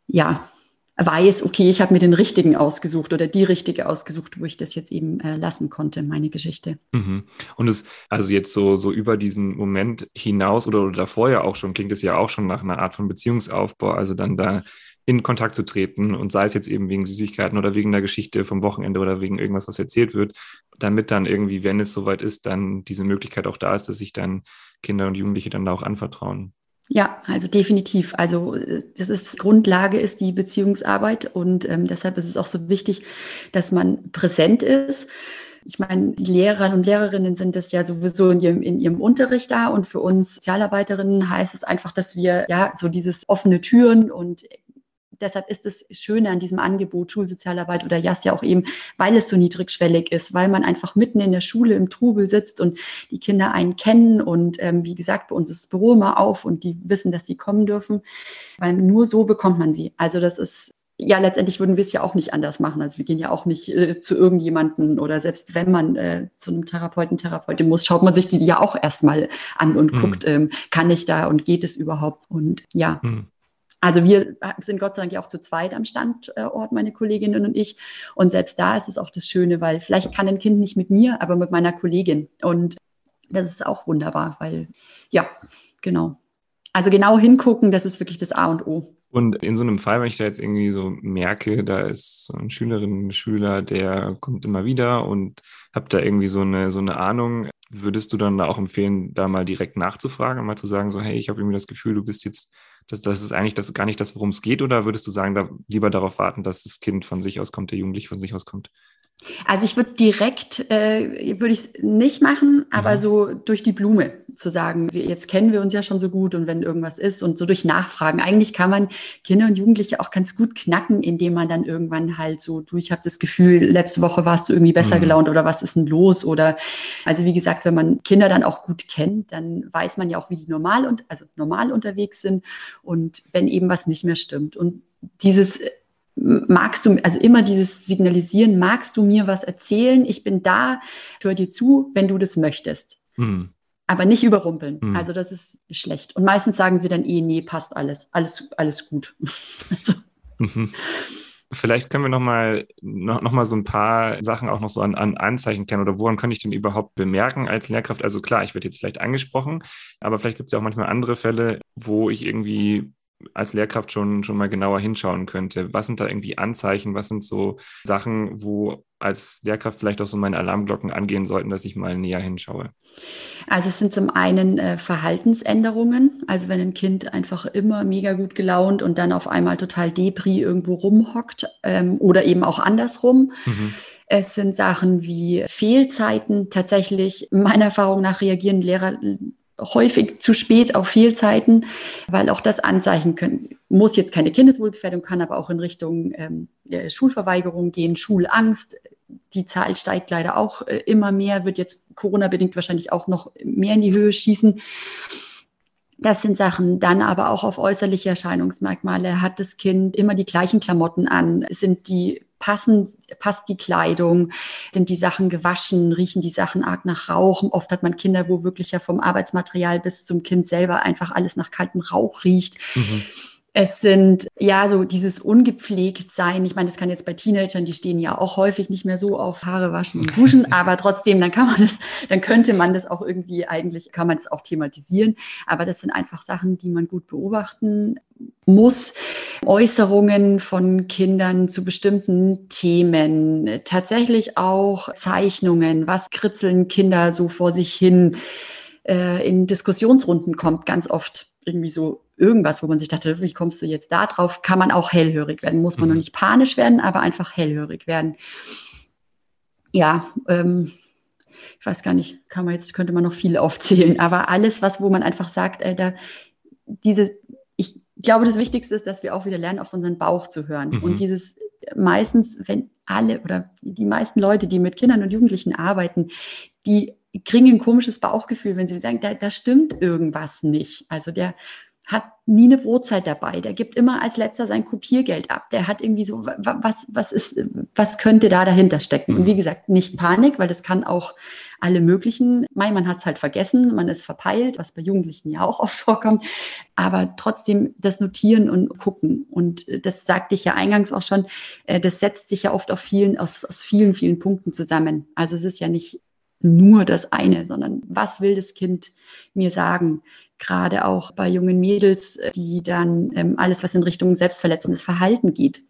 ja, weiß, okay, ich habe mir den richtigen ausgesucht oder die richtige ausgesucht, wo ich das jetzt eben äh, lassen konnte, meine Geschichte. Mhm. Und es, also jetzt so, so über diesen Moment hinaus oder, oder davor ja auch schon, klingt es ja auch schon nach einer Art von Beziehungsaufbau, also dann da in Kontakt zu treten und sei es jetzt eben wegen Süßigkeiten oder wegen der Geschichte vom Wochenende oder wegen irgendwas, was erzählt wird, damit dann irgendwie, wenn es soweit ist, dann diese Möglichkeit auch da ist, dass sich dann Kinder und Jugendliche dann da auch anvertrauen. Ja, also definitiv. Also das ist Grundlage ist die Beziehungsarbeit und ähm, deshalb ist es auch so wichtig, dass man präsent ist. Ich meine, die Lehrer und Lehrerinnen sind das ja sowieso in ihrem, in ihrem Unterricht da und für uns Sozialarbeiterinnen heißt es einfach, dass wir ja so dieses offene Türen und deshalb ist das Schöne an diesem Angebot Schulsozialarbeit oder JAS ja auch eben, weil es so niedrigschwellig ist, weil man einfach mitten in der Schule im Trubel sitzt und die Kinder einen kennen und ähm, wie gesagt, bei uns ist das Büro immer auf und die wissen, dass sie kommen dürfen, weil nur so bekommt man sie. Also das ist ja, letztendlich würden wir es ja auch nicht anders machen. Also wir gehen ja auch nicht äh, zu irgendjemanden oder selbst wenn man äh, zu einem Therapeuten, Therapeutin muss, schaut man sich die ja auch erstmal an und mhm. guckt, ähm, kann ich da und geht es überhaupt? Und ja, mhm. Also wir sind Gott sei Dank ja auch zu zweit am Standort, meine Kolleginnen und ich. Und selbst da ist es auch das Schöne, weil vielleicht kann ein Kind nicht mit mir, aber mit meiner Kollegin. Und das ist auch wunderbar, weil ja, genau. Also genau hingucken, das ist wirklich das A und O. Und in so einem Fall, wenn ich da jetzt irgendwie so merke, da ist so ein Schülerin, ein Schüler, der kommt immer wieder und habt da irgendwie so eine, so eine Ahnung, würdest du dann da auch empfehlen, da mal direkt nachzufragen und mal zu sagen, so, hey, ich habe irgendwie das Gefühl, du bist jetzt das, das ist eigentlich das, gar nicht das, worum es geht, oder würdest du sagen, da lieber darauf warten, dass das Kind von sich aus kommt, der Jugendliche von sich aus kommt? Also ich würde direkt, äh, würde ich es nicht machen, aber mhm. so durch die Blume zu sagen, wir, jetzt kennen wir uns ja schon so gut und wenn irgendwas ist und so durch Nachfragen. Eigentlich kann man Kinder und Jugendliche auch ganz gut knacken, indem man dann irgendwann halt so, du, ich habe das Gefühl, letzte Woche warst du irgendwie besser mhm. gelaunt oder was ist denn los? Oder also wie gesagt, wenn man Kinder dann auch gut kennt, dann weiß man ja auch, wie die normal und also normal unterwegs sind und wenn eben was nicht mehr stimmt. Und dieses magst du, also immer dieses Signalisieren, magst du mir was erzählen? Ich bin da, hör dir zu, wenn du das möchtest. Mhm. Aber nicht überrumpeln. Mhm. Also das ist schlecht. Und meistens sagen sie dann eh, nee, passt alles, alles, alles gut. also. mhm. Vielleicht können wir noch mal, noch, noch mal so ein paar Sachen auch noch so an, an Anzeichen kennen oder woran kann ich denn überhaupt bemerken als Lehrkraft? Also klar, ich werde jetzt vielleicht angesprochen, aber vielleicht gibt es ja auch manchmal andere Fälle, wo ich irgendwie als Lehrkraft schon, schon mal genauer hinschauen könnte? Was sind da irgendwie Anzeichen? Was sind so Sachen, wo als Lehrkraft vielleicht auch so meine Alarmglocken angehen sollten, dass ich mal näher hinschaue? Also es sind zum einen äh, Verhaltensänderungen. Also wenn ein Kind einfach immer mega gut gelaunt und dann auf einmal total Depri irgendwo rumhockt ähm, oder eben auch andersrum. Mhm. Es sind Sachen wie Fehlzeiten. Tatsächlich, meiner Erfahrung nach reagieren Lehrer häufig zu spät auf Fehlzeiten, weil auch das Anzeichen können, muss jetzt keine Kindeswohlgefährdung, kann aber auch in Richtung ähm, Schulverweigerung gehen, Schulangst. Die Zahl steigt leider auch äh, immer mehr, wird jetzt Corona-bedingt wahrscheinlich auch noch mehr in die Höhe schießen. Das sind Sachen. Dann aber auch auf äußerliche Erscheinungsmerkmale. Hat das Kind immer die gleichen Klamotten an? Sind die passen, passt die Kleidung, sind die Sachen gewaschen, riechen die Sachen arg nach Rauch. Oft hat man Kinder, wo wirklich ja vom Arbeitsmaterial bis zum Kind selber einfach alles nach kaltem Rauch riecht. Mhm. Es sind ja so dieses ungepflegt sein. Ich meine, das kann jetzt bei Teenagern, die stehen ja auch häufig nicht mehr so auf Haare waschen und duschen, aber trotzdem, dann kann man das, dann könnte man das auch irgendwie eigentlich, kann man das auch thematisieren. Aber das sind einfach Sachen, die man gut beobachten muss. Äußerungen von Kindern zu bestimmten Themen, tatsächlich auch Zeichnungen, was kritzeln Kinder so vor sich hin. Äh, in Diskussionsrunden kommt ganz oft irgendwie so irgendwas, wo man sich dachte, wie kommst du jetzt da drauf? Kann man auch hellhörig werden. Muss man mhm. noch nicht panisch werden, aber einfach hellhörig werden. Ja, ähm, ich weiß gar nicht, kann man jetzt, könnte man noch viel aufzählen, aber alles, was, wo man einfach sagt, äh, da, diese, ich glaube, das Wichtigste ist, dass wir auch wieder lernen, auf unseren Bauch zu hören. Mhm. Und dieses meistens, wenn alle oder die meisten Leute, die mit Kindern und Jugendlichen arbeiten, die kriegen ein komisches Bauchgefühl, wenn sie sagen, da, da stimmt irgendwas nicht. Also der hat nie eine Brotzeit dabei. Der gibt immer als letzter sein Kopiergeld ab. Der hat irgendwie so, was, was ist, was könnte da dahinter stecken? Und wie mhm. gesagt, nicht Panik, weil das kann auch alle möglichen, man hat es halt vergessen, man ist verpeilt, was bei Jugendlichen ja auch oft vorkommt. Aber trotzdem das Notieren und gucken. Und das sagte ich ja eingangs auch schon, äh, das setzt sich ja oft auf vielen, aus, aus vielen, vielen Punkten zusammen. Also es ist ja nicht nur das eine, sondern was will das Kind mir sagen? Gerade auch bei jungen Mädels, die dann ähm, alles, was in Richtung selbstverletzendes Verhalten geht.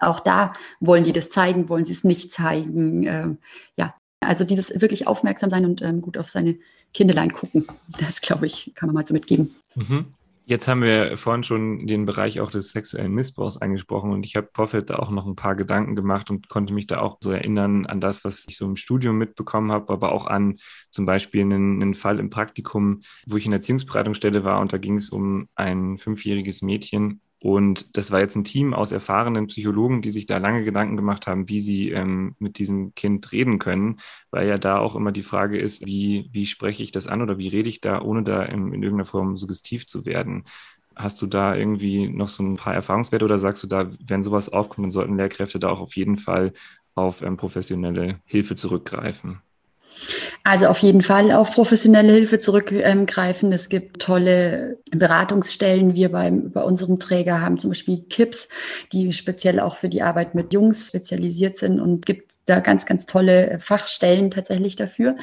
Auch da wollen die das zeigen, wollen sie es nicht zeigen. Ähm, ja, also dieses wirklich aufmerksam sein und ähm, gut auf seine Kinderlein gucken, das glaube ich, kann man mal so mitgeben. Mhm. Jetzt haben wir vorhin schon den Bereich auch des sexuellen Missbrauchs angesprochen und ich habe Vorfeld da auch noch ein paar Gedanken gemacht und konnte mich da auch so erinnern an das, was ich so im Studium mitbekommen habe, aber auch an zum Beispiel einen, einen Fall im Praktikum, wo ich in Erziehungsberatungsstelle war und da ging es um ein fünfjähriges Mädchen, und das war jetzt ein Team aus erfahrenen Psychologen, die sich da lange Gedanken gemacht haben, wie sie ähm, mit diesem Kind reden können, weil ja da auch immer die Frage ist, wie, wie spreche ich das an oder wie rede ich da, ohne da in, in irgendeiner Form suggestiv zu werden. Hast du da irgendwie noch so ein paar Erfahrungswerte oder sagst du da, wenn sowas aufkommt, dann sollten Lehrkräfte da auch auf jeden Fall auf ähm, professionelle Hilfe zurückgreifen? Also auf jeden Fall auf professionelle Hilfe zurückgreifen. Es gibt tolle Beratungsstellen. Wir beim, bei unserem Träger haben zum Beispiel KIPS, die speziell auch für die Arbeit mit Jungs spezialisiert sind und gibt da ganz, ganz tolle Fachstellen tatsächlich dafür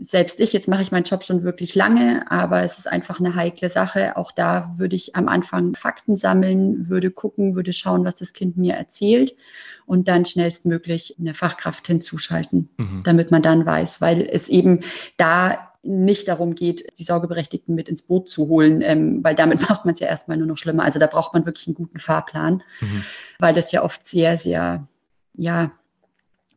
selbst ich, jetzt mache ich meinen Job schon wirklich lange, aber es ist einfach eine heikle Sache. Auch da würde ich am Anfang Fakten sammeln, würde gucken, würde schauen, was das Kind mir erzählt und dann schnellstmöglich eine Fachkraft hinzuschalten, mhm. damit man dann weiß, weil es eben da nicht darum geht, die Sorgeberechtigten mit ins Boot zu holen, ähm, weil damit macht man es ja erstmal nur noch schlimmer. Also da braucht man wirklich einen guten Fahrplan, mhm. weil das ja oft sehr, sehr, ja,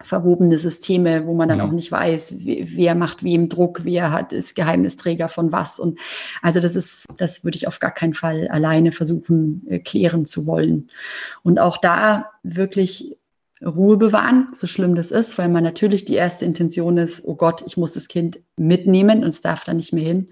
verwobene Systeme, wo man dann ja. auch nicht weiß, wer macht wem Druck, wer hat ist Geheimnisträger von was. Und also das ist, das würde ich auf gar keinen Fall alleine versuchen äh, klären zu wollen. Und auch da wirklich Ruhe bewahren, so schlimm das ist, weil man natürlich die erste Intention ist, oh Gott, ich muss das Kind mitnehmen und es darf da nicht mehr hin.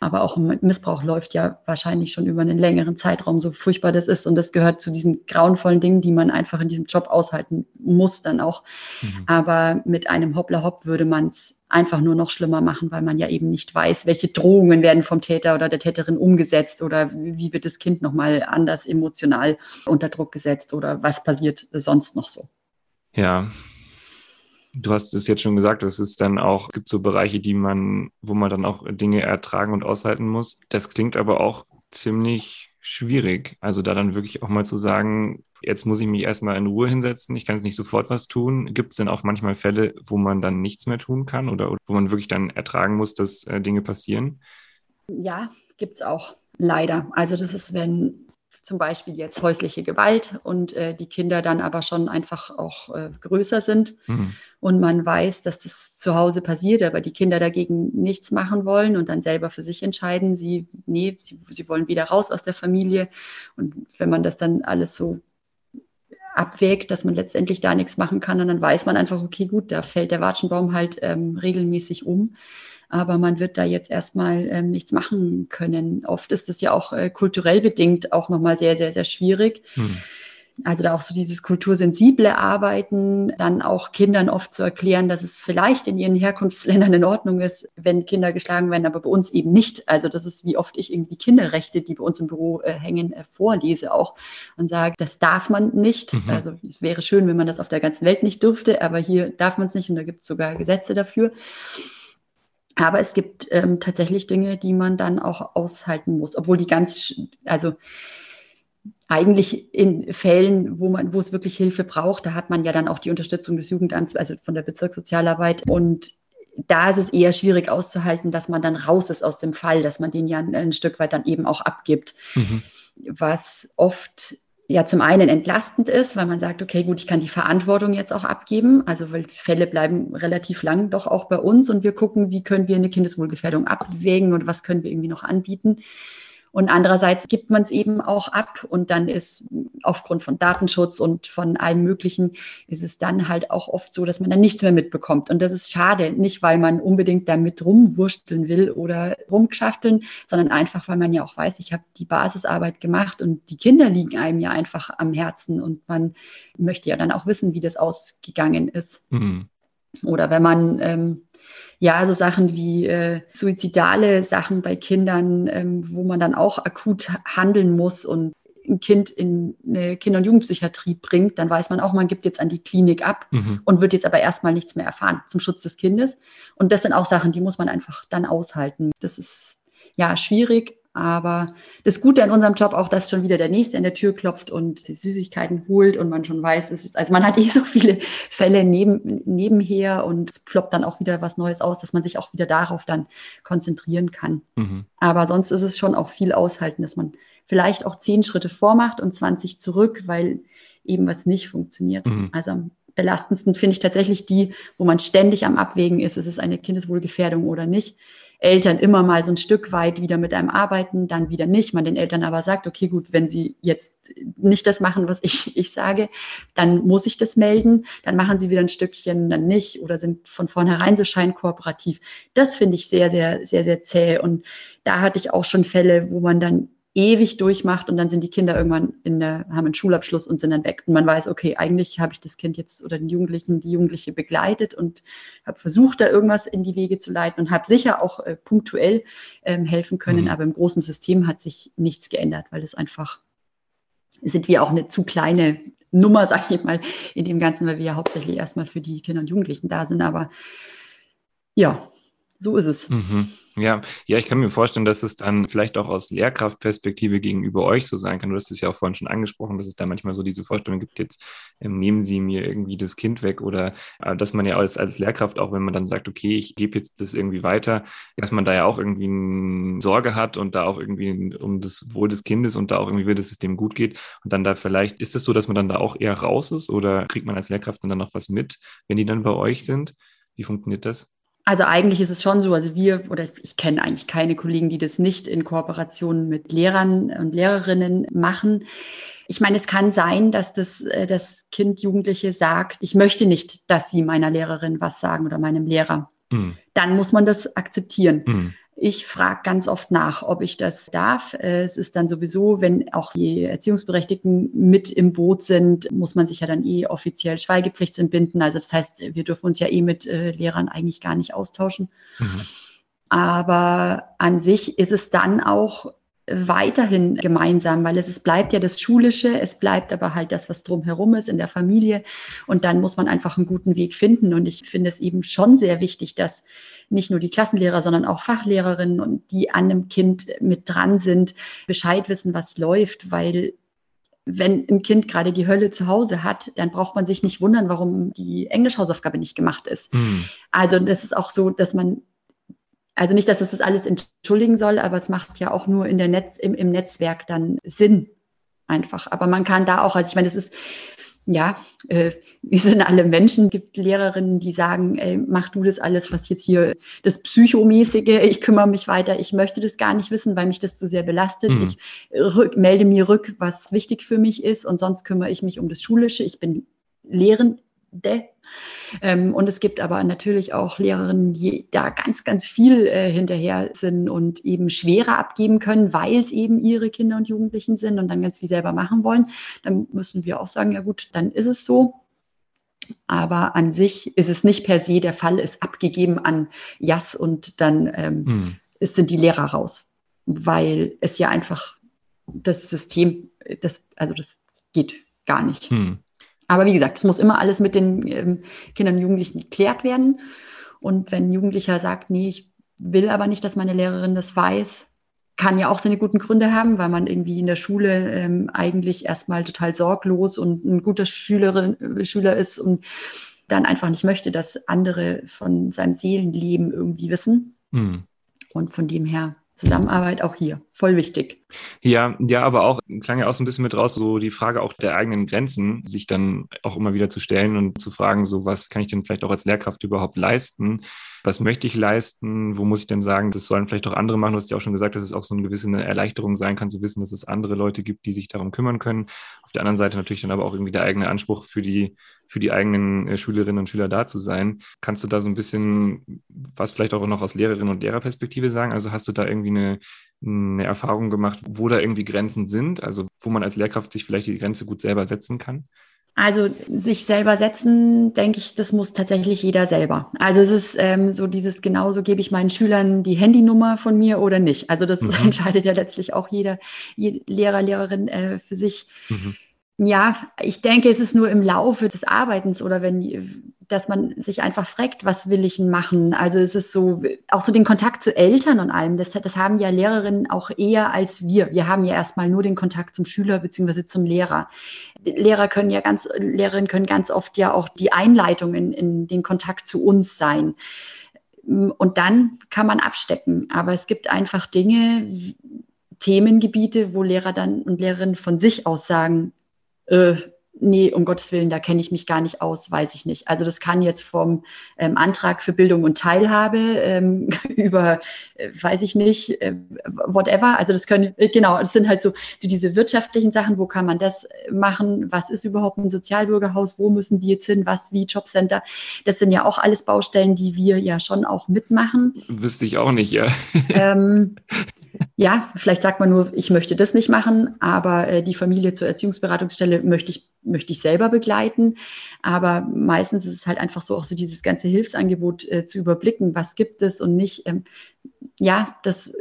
Aber auch Missbrauch läuft ja wahrscheinlich schon über einen längeren Zeitraum, so furchtbar das ist. Und das gehört zu diesen grauenvollen Dingen, die man einfach in diesem Job aushalten muss dann auch. Mhm. Aber mit einem Hoppla-Hopp würde man es einfach nur noch schlimmer machen, weil man ja eben nicht weiß, welche Drohungen werden vom Täter oder der Täterin umgesetzt oder wie wird das Kind nochmal anders emotional unter Druck gesetzt oder was passiert sonst noch so. Ja, Du hast es jetzt schon gesagt, es dann auch gibt so Bereiche, die man, wo man dann auch Dinge ertragen und aushalten muss. Das klingt aber auch ziemlich schwierig. Also da dann wirklich auch mal zu sagen, jetzt muss ich mich erstmal in Ruhe hinsetzen, ich kann jetzt nicht sofort was tun. Gibt es denn auch manchmal Fälle, wo man dann nichts mehr tun kann oder, wo man wirklich dann ertragen muss, dass äh, Dinge passieren? Ja, gibt es auch. Leider. Also das ist, wenn zum Beispiel jetzt häusliche Gewalt und äh, die Kinder dann aber schon einfach auch äh, größer sind mhm. und man weiß, dass das zu Hause passiert, aber die Kinder dagegen nichts machen wollen und dann selber für sich entscheiden, sie, nee, sie, sie wollen wieder raus aus der Familie. Und wenn man das dann alles so abwägt, dass man letztendlich da nichts machen kann und dann weiß man einfach, okay, gut, da fällt der Watschenbaum halt ähm, regelmäßig um aber man wird da jetzt erstmal ähm, nichts machen können. Oft ist es ja auch äh, kulturell bedingt auch nochmal sehr, sehr, sehr schwierig. Hm. Also da auch so dieses kultursensible Arbeiten, dann auch Kindern oft zu erklären, dass es vielleicht in ihren Herkunftsländern in Ordnung ist, wenn Kinder geschlagen werden, aber bei uns eben nicht. Also das ist, wie oft ich irgendwie Kinderrechte, die bei uns im Büro äh, hängen, äh, vorlese auch und sage, das darf man nicht. Mhm. Also es wäre schön, wenn man das auf der ganzen Welt nicht dürfte, aber hier darf man es nicht und da gibt es sogar Gesetze dafür. Aber es gibt ähm, tatsächlich Dinge, die man dann auch aushalten muss, obwohl die ganz, also eigentlich in Fällen, wo man, wo es wirklich Hilfe braucht, da hat man ja dann auch die Unterstützung des Jugendamts, also von der Bezirkssozialarbeit. Und da ist es eher schwierig auszuhalten, dass man dann raus ist aus dem Fall, dass man den ja ein, Stück weit dann eben auch abgibt. Mhm. Was oft ja zum einen entlastend ist, weil man sagt, okay, gut, ich kann die Verantwortung jetzt auch abgeben. Also weil Fälle bleiben relativ lang doch auch bei uns und wir gucken, wie können wir eine Kindeswohlgefährdung abwägen und was können wir irgendwie noch anbieten. Und andererseits gibt man es eben auch ab und dann ist aufgrund von Datenschutz und von allem Möglichen ist es dann halt auch oft so, dass man dann nichts mehr mitbekommt. Und das ist schade, nicht weil man unbedingt damit rumwursteln will oder rumgeschafteln, sondern einfach, weil man ja auch weiß, ich habe die Basisarbeit gemacht und die Kinder liegen einem ja einfach am Herzen und man möchte ja dann auch wissen, wie das ausgegangen ist. Mhm. Oder wenn man ähm, ja, also Sachen wie äh, suizidale Sachen bei Kindern, ähm, wo man dann auch akut handeln muss und ein Kind in eine Kinder- und Jugendpsychiatrie bringt, dann weiß man auch, man gibt jetzt an die Klinik ab mhm. und wird jetzt aber erstmal nichts mehr erfahren zum Schutz des Kindes. Und das sind auch Sachen, die muss man einfach dann aushalten. Das ist ja schwierig, aber das Gute an unserem Job auch, dass schon wieder der Nächste an der Tür klopft und die Süßigkeiten holt und man schon weiß, es ist, also man hat eh so viele Fälle neben, nebenher und es ploppt dann auch wieder was Neues aus, dass man sich auch wieder darauf dann konzentrieren kann. Mhm. Aber sonst ist es schon auch viel aushalten, dass man vielleicht auch zehn Schritte vormacht und 20 zurück, weil eben was nicht funktioniert. Mhm. Also am belastendsten finde ich tatsächlich die, wo man ständig am Abwägen ist, ist es eine Kindeswohlgefährdung oder nicht Eltern immer mal so ein Stück weit wieder mit einem arbeiten, dann wieder nicht. Man den Eltern aber sagt, okay, gut, wenn sie jetzt nicht das machen, was ich, ich sage, dann muss ich das melden. Dann machen sie wieder ein Stückchen, dann nicht oder sind von vornherein so scheinkooperativ. Das finde ich sehr, sehr, sehr, sehr zäh. Und da hatte ich auch schon Fälle, wo man dann ewig durchmacht und dann sind die Kinder irgendwann in der, haben einen Schulabschluss und sind dann weg. Und man weiß, okay, eigentlich habe ich das Kind jetzt oder den Jugendlichen, die Jugendliche begleitet und habe versucht, da irgendwas in die Wege zu leiten und habe sicher auch äh, punktuell ähm, helfen können, mhm. aber im großen System hat sich nichts geändert, weil es einfach sind wir auch eine zu kleine Nummer, sage ich mal, in dem Ganzen, weil wir ja hauptsächlich erstmal für die Kinder und Jugendlichen da sind. Aber ja, so ist es. Mhm. Ja, ja, ich kann mir vorstellen, dass es dann vielleicht auch aus Lehrkraftperspektive gegenüber euch so sein kann. Du hast es ja auch vorhin schon angesprochen, dass es da manchmal so diese Vorstellung gibt, jetzt ähm, nehmen Sie mir irgendwie das Kind weg oder äh, dass man ja als, als Lehrkraft auch, wenn man dann sagt, okay, ich gebe jetzt das irgendwie weiter, dass man da ja auch irgendwie eine Sorge hat und da auch irgendwie um das Wohl des Kindes und da auch irgendwie will, dass es dem gut geht und dann da vielleicht, ist es so, dass man dann da auch eher raus ist oder kriegt man als Lehrkraft dann noch was mit, wenn die dann bei euch sind? Wie funktioniert das? Also eigentlich ist es schon so, also wir oder ich kenne eigentlich keine Kollegen, die das nicht in Kooperation mit Lehrern und Lehrerinnen machen. Ich meine, es kann sein, dass das, äh, das Kind, Jugendliche sagt, ich möchte nicht, dass sie meiner Lehrerin was sagen oder meinem Lehrer. Mhm. Dann muss man das akzeptieren. Mhm. Ich frage ganz oft nach, ob ich das darf. Es ist dann sowieso, wenn auch die Erziehungsberechtigten mit im Boot sind, muss man sich ja dann eh offiziell Schweigepflicht entbinden. Also das heißt, wir dürfen uns ja eh mit äh, Lehrern eigentlich gar nicht austauschen. Mhm. Aber an sich ist es dann auch weiterhin gemeinsam, weil es, es bleibt ja das Schulische, es bleibt aber halt das, was drumherum ist in der Familie. Und dann muss man einfach einen guten Weg finden. Und ich finde es eben schon sehr wichtig, dass nicht nur die Klassenlehrer, sondern auch Fachlehrerinnen und die an einem Kind mit dran sind, Bescheid wissen, was läuft, weil wenn ein Kind gerade die Hölle zu Hause hat, dann braucht man sich nicht wundern, warum die Englischhausaufgabe nicht gemacht ist. Mhm. Also das ist auch so, dass man also nicht, dass es das alles entschuldigen soll, aber es macht ja auch nur in der Netz, im, im Netzwerk dann Sinn einfach. Aber man kann da auch, also ich meine, das ist, ja, äh, wir sind alle Menschen, es gibt Lehrerinnen, die sagen, ey, mach du das alles, was jetzt hier das Psychomäßige, ich kümmere mich weiter, ich möchte das gar nicht wissen, weil mich das zu sehr belastet. Mhm. Ich rück, melde mir rück, was wichtig für mich ist und sonst kümmere ich mich um das Schulische. Ich bin Lehren, Ähm, und es gibt aber natürlich auch Lehrerinnen, die da ganz, ganz viel äh, hinterher sind und eben schwerer abgeben können, weil es eben ihre Kinder und Jugendlichen sind und dann ganz viel selber machen wollen. Dann müssen wir auch sagen, ja gut, dann ist es so. Aber an sich ist es nicht per se der Fall, ist abgegeben an JAS und dann ähm, hm. ist, sind die Lehrer raus, weil es ja einfach das System, das, also das geht gar nicht. Hm. Aber wie gesagt, es muss immer alles mit den ähm, Kindern und Jugendlichen geklärt werden. Und wenn ein Jugendlicher sagt, nee, ich will aber nicht, dass meine Lehrerin das weiß, kann ja auch seine guten Gründe haben, weil man irgendwie in der Schule ähm, eigentlich erstmal total sorglos und ein guter Schülerin, äh, Schüler ist und dann einfach nicht möchte, dass andere von seinem Seelenleben irgendwie wissen. Mhm. Und von dem her Zusammenarbeit auch hier, voll wichtig. Ja, ja, aber auch klang ja auch so ein bisschen mit raus, so die Frage auch der eigenen Grenzen, sich dann auch immer wieder zu stellen und zu fragen, so was kann ich denn vielleicht auch als Lehrkraft überhaupt leisten? was möchte ich leisten, wo muss ich denn sagen, das sollen vielleicht auch andere machen. Du hast ja auch schon gesagt, dass es auch so eine gewisse Erleichterung sein kann, zu wissen, dass es andere Leute gibt, die sich darum kümmern können. Auf der anderen Seite natürlich dann aber auch irgendwie der eigene Anspruch für die, für die eigenen äh, Schülerinnen und Schüler da zu sein. Kannst du da so ein bisschen was vielleicht auch noch aus Lehrerinnen und Lehrerperspektive sagen? Also hast du da irgendwie eine, eine Erfahrung gemacht, wo da irgendwie Grenzen sind, also wo man als Lehrkraft sich vielleicht die Grenze gut selber setzen kann? Also sich selber setzen, denke ich, das muss tatsächlich jeder selber. Also es ist ähm, so dieses genauso gebe ich meinen Schülern die Handynummer von mir oder nicht. Also das mhm. entscheidet ja letztlich auch jeder, jeder Lehrer, Lehrerin äh, für sich. Mhm. Ja, ich denke, es ist nur im Laufe des Arbeitens oder wenn, dass man sich einfach fragt, was will ich denn machen? Also es ist so, auch so den Kontakt zu Eltern und allem, das, das haben ja Lehrerinnen auch eher als wir. Wir haben ja erstmal nur den Kontakt zum Schüler beziehungsweise zum Lehrer. Lehrer können ja ganz, Lehrerinnen können ganz oft ja auch die Einleitung in, in den Kontakt zu uns sein. Und dann kann man abstecken. Aber es gibt einfach Dinge, Themengebiete, wo Lehrer dann und Lehrerinnen von sich aus sagen, äh, nee, um Gottes Willen, da kenne ich mich gar nicht aus, weiß ich nicht. Also das kann jetzt vom ähm, Antrag für Bildung und Teilhabe ähm, über, äh, weiß ich nicht, äh, whatever. Also das können, äh, genau, das sind halt so, so diese wirtschaftlichen Sachen, wo kann man das machen, was ist überhaupt ein Sozialbürgerhaus, wo müssen die jetzt hin, was wie Jobcenter. Das sind ja auch alles Baustellen, die wir ja schon auch mitmachen. Wüsste ich auch nicht, ja. Ähm, ja, vielleicht sagt man nur, ich möchte das nicht machen, aber äh, die Familie zur Erziehungsberatungsstelle möchte ich, möchte ich selber begleiten. Aber meistens ist es halt einfach so, auch so dieses ganze Hilfsangebot äh, zu überblicken, was gibt es und nicht. Ähm, ja, das,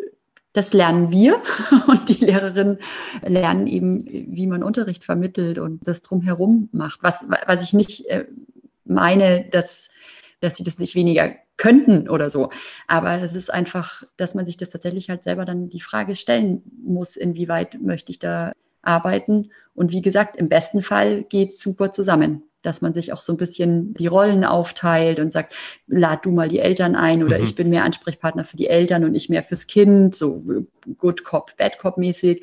das lernen wir und die Lehrerinnen lernen eben, wie man Unterricht vermittelt und das drumherum macht. Was, was ich nicht äh, meine, dass, dass sie das nicht weniger könnten oder so. Aber es ist einfach, dass man sich das tatsächlich halt selber dann die Frage stellen muss, inwieweit möchte ich da arbeiten. Und wie gesagt, im besten Fall geht es super zusammen, dass man sich auch so ein bisschen die Rollen aufteilt und sagt, lad du mal die Eltern ein oder mhm. ich bin mehr Ansprechpartner für die Eltern und ich mehr fürs Kind, so Good Cop, Bad Cop mäßig.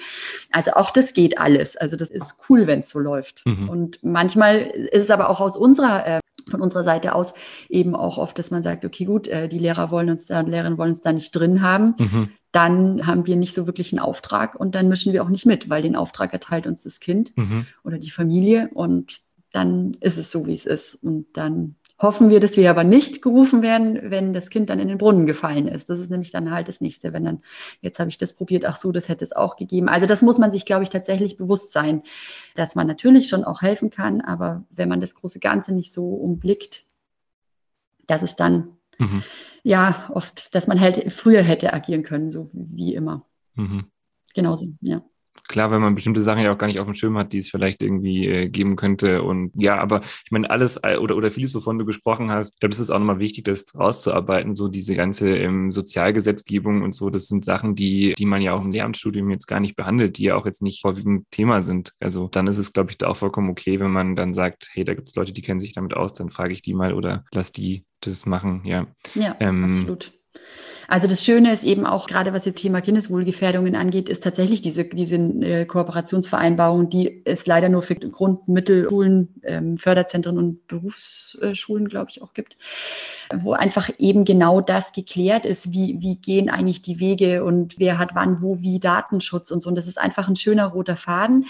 Also auch das geht alles. Also das ist cool, wenn es so läuft. Mhm. Und manchmal ist es aber auch aus unserer äh, von unserer Seite aus eben auch oft, dass man sagt, okay, gut, äh, die Lehrer wollen uns da, Lehrerinnen wollen uns da nicht drin haben. Mhm. Dann haben wir nicht so wirklich einen Auftrag und dann mischen wir auch nicht mit, weil den Auftrag erteilt uns das Kind mhm. oder die Familie und dann ist es so, wie es ist. Und dann hoffen wir, dass wir aber nicht gerufen werden, wenn das Kind dann in den Brunnen gefallen ist. Das ist nämlich dann halt das nächste, wenn dann, jetzt habe ich das probiert, ach so, das hätte es auch gegeben. Also das muss man sich, glaube ich, tatsächlich bewusst sein, dass man natürlich schon auch helfen kann, aber wenn man das große Ganze nicht so umblickt, dass es dann mhm. ja oft, dass man halt früher hätte agieren können, so wie immer. Mhm. Genauso, ja klar, wenn man bestimmte Sachen ja auch gar nicht auf dem Schirm hat, die es vielleicht irgendwie äh, geben könnte. Und ja, aber ich meine, alles äh, oder, oder vieles, wovon du gesprochen hast, ich glaube, es ist auch nochmal wichtig, das rauszuarbeiten, so diese ganze ähm, Sozialgesetzgebung und so, das sind Sachen, die, die man ja auch im Lehramtsstudium jetzt gar nicht behandelt, die ja auch jetzt nicht vorwiegend Thema sind. Also dann ist es, glaube ich, da auch vollkommen okay, wenn man dann sagt, hey, da gibt es Leute, die kennen sich damit aus, dann frage ich die mal oder lass die das machen, ja. Ja, ähm, absolut. Also das Schöne ist eben auch, gerade was jetzt Thema Kindeswohlgefährdungen angeht, ist tatsächlich diese, diese äh, Kooperationsvereinbarung, die es leider nur für Grundmittelschulen, ähm, Förderzentren und Berufsschulen, glaube ich, auch gibt, wo einfach eben genau das geklärt ist, wie, wie gehen eigentlich die Wege und wer hat wann, wo, wie Datenschutz und so. Und das ist einfach ein schöner roter Faden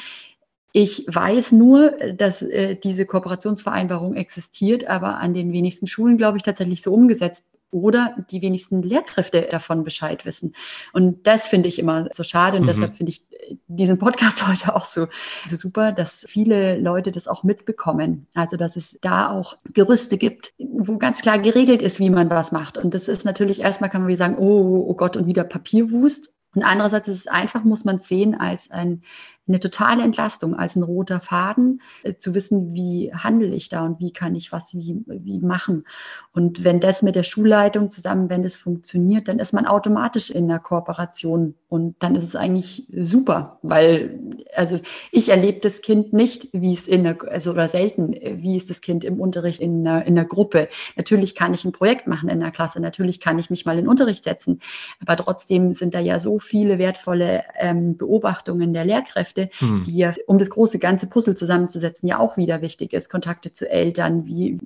Ich weiß nur, dass äh, diese Kooperationsvereinbarung existiert, aber an den wenigsten Schulen, glaube ich, tatsächlich so umgesetzt oder die wenigsten Lehrkräfte davon Bescheid wissen. Und das finde ich immer so schade und mhm. deshalb finde ich diesen Podcast heute auch so, so super, dass viele Leute das auch mitbekommen. Also, dass es da auch Gerüste gibt, wo ganz klar geregelt ist, wie man was macht. Und das ist natürlich erstmal kann man wie sagen, oh, oh Gott, und wieder Papierwust. Und andererseits ist es einfach, muss man sehen, als ein eine totale Entlastung als ein roter Faden, äh, zu wissen, wie handle ich da und wie kann ich was wie, wie machen. Und wenn das mit der Schulleitung zusammen, wenn das funktioniert, dann ist man automatisch in der Kooperation und dann ist es eigentlich super, weil also ich erlebe das Kind nicht, wie es in der, also oder selten, wie ist das Kind im Unterricht in der, in der Gruppe. Natürlich kann ich ein Projekt machen in der Klasse, natürlich kann ich mich mal in Unterricht setzen, aber trotzdem sind da ja so viele wertvolle ähm, Beobachtungen der Lehrkräfte, Kontakte, mhm. die ja, um das große ganze Puzzle zusammenzusetzen, ja auch wieder wichtig ist. Kontakte zu Eltern, wie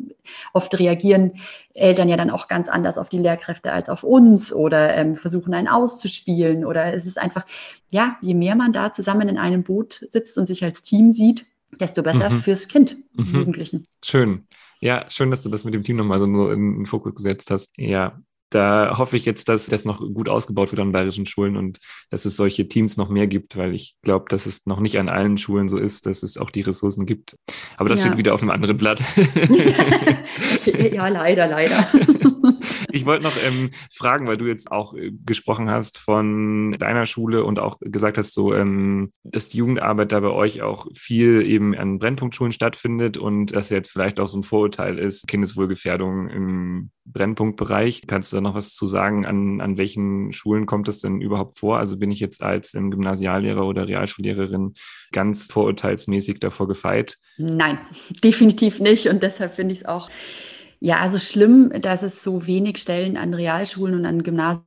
oft reagieren Eltern ja dann auch ganz anders auf die Lehrkräfte als auf uns oder ähm, versuchen einen auszuspielen oder es ist einfach, ja, je mehr man da zusammen in einem Boot sitzt und sich als Team sieht, desto besser mhm. fürs Kind, mhm. Jugendlichen. Schön. Ja, schön, dass du das mit dem Team nochmal so in den Fokus gesetzt hast. Ja, da hoffe ich jetzt, dass das noch gut ausgebaut wird an bayerischen Schulen und dass es solche Teams noch mehr gibt, weil ich glaube, dass es noch nicht an allen Schulen so ist, dass es auch die Ressourcen gibt. Aber das ja. steht wieder auf einem anderen Blatt. ja, leider, leider. ich wollte noch ähm, fragen, weil du jetzt auch äh, gesprochen hast von deiner Schule und auch gesagt hast, so, ähm, dass die Jugendarbeit da bei euch auch viel eben an Brennpunktschulen stattfindet und dass jetzt vielleicht auch so ein Vorurteil ist, Kindeswohlgefährdung im Brennpunktbereich. Kannst du da noch was zu sagen? An, an welchen Schulen kommt das denn überhaupt vor? Also bin ich jetzt als ähm, Gymnasiallehrer oder Realschullehrerin ganz vorurteilsmäßig davor gefeit? Nein, definitiv nicht. Und deshalb finde ich es auch ja, also schlimm, dass es so wenig Stellen an Realschulen und an Gymnasien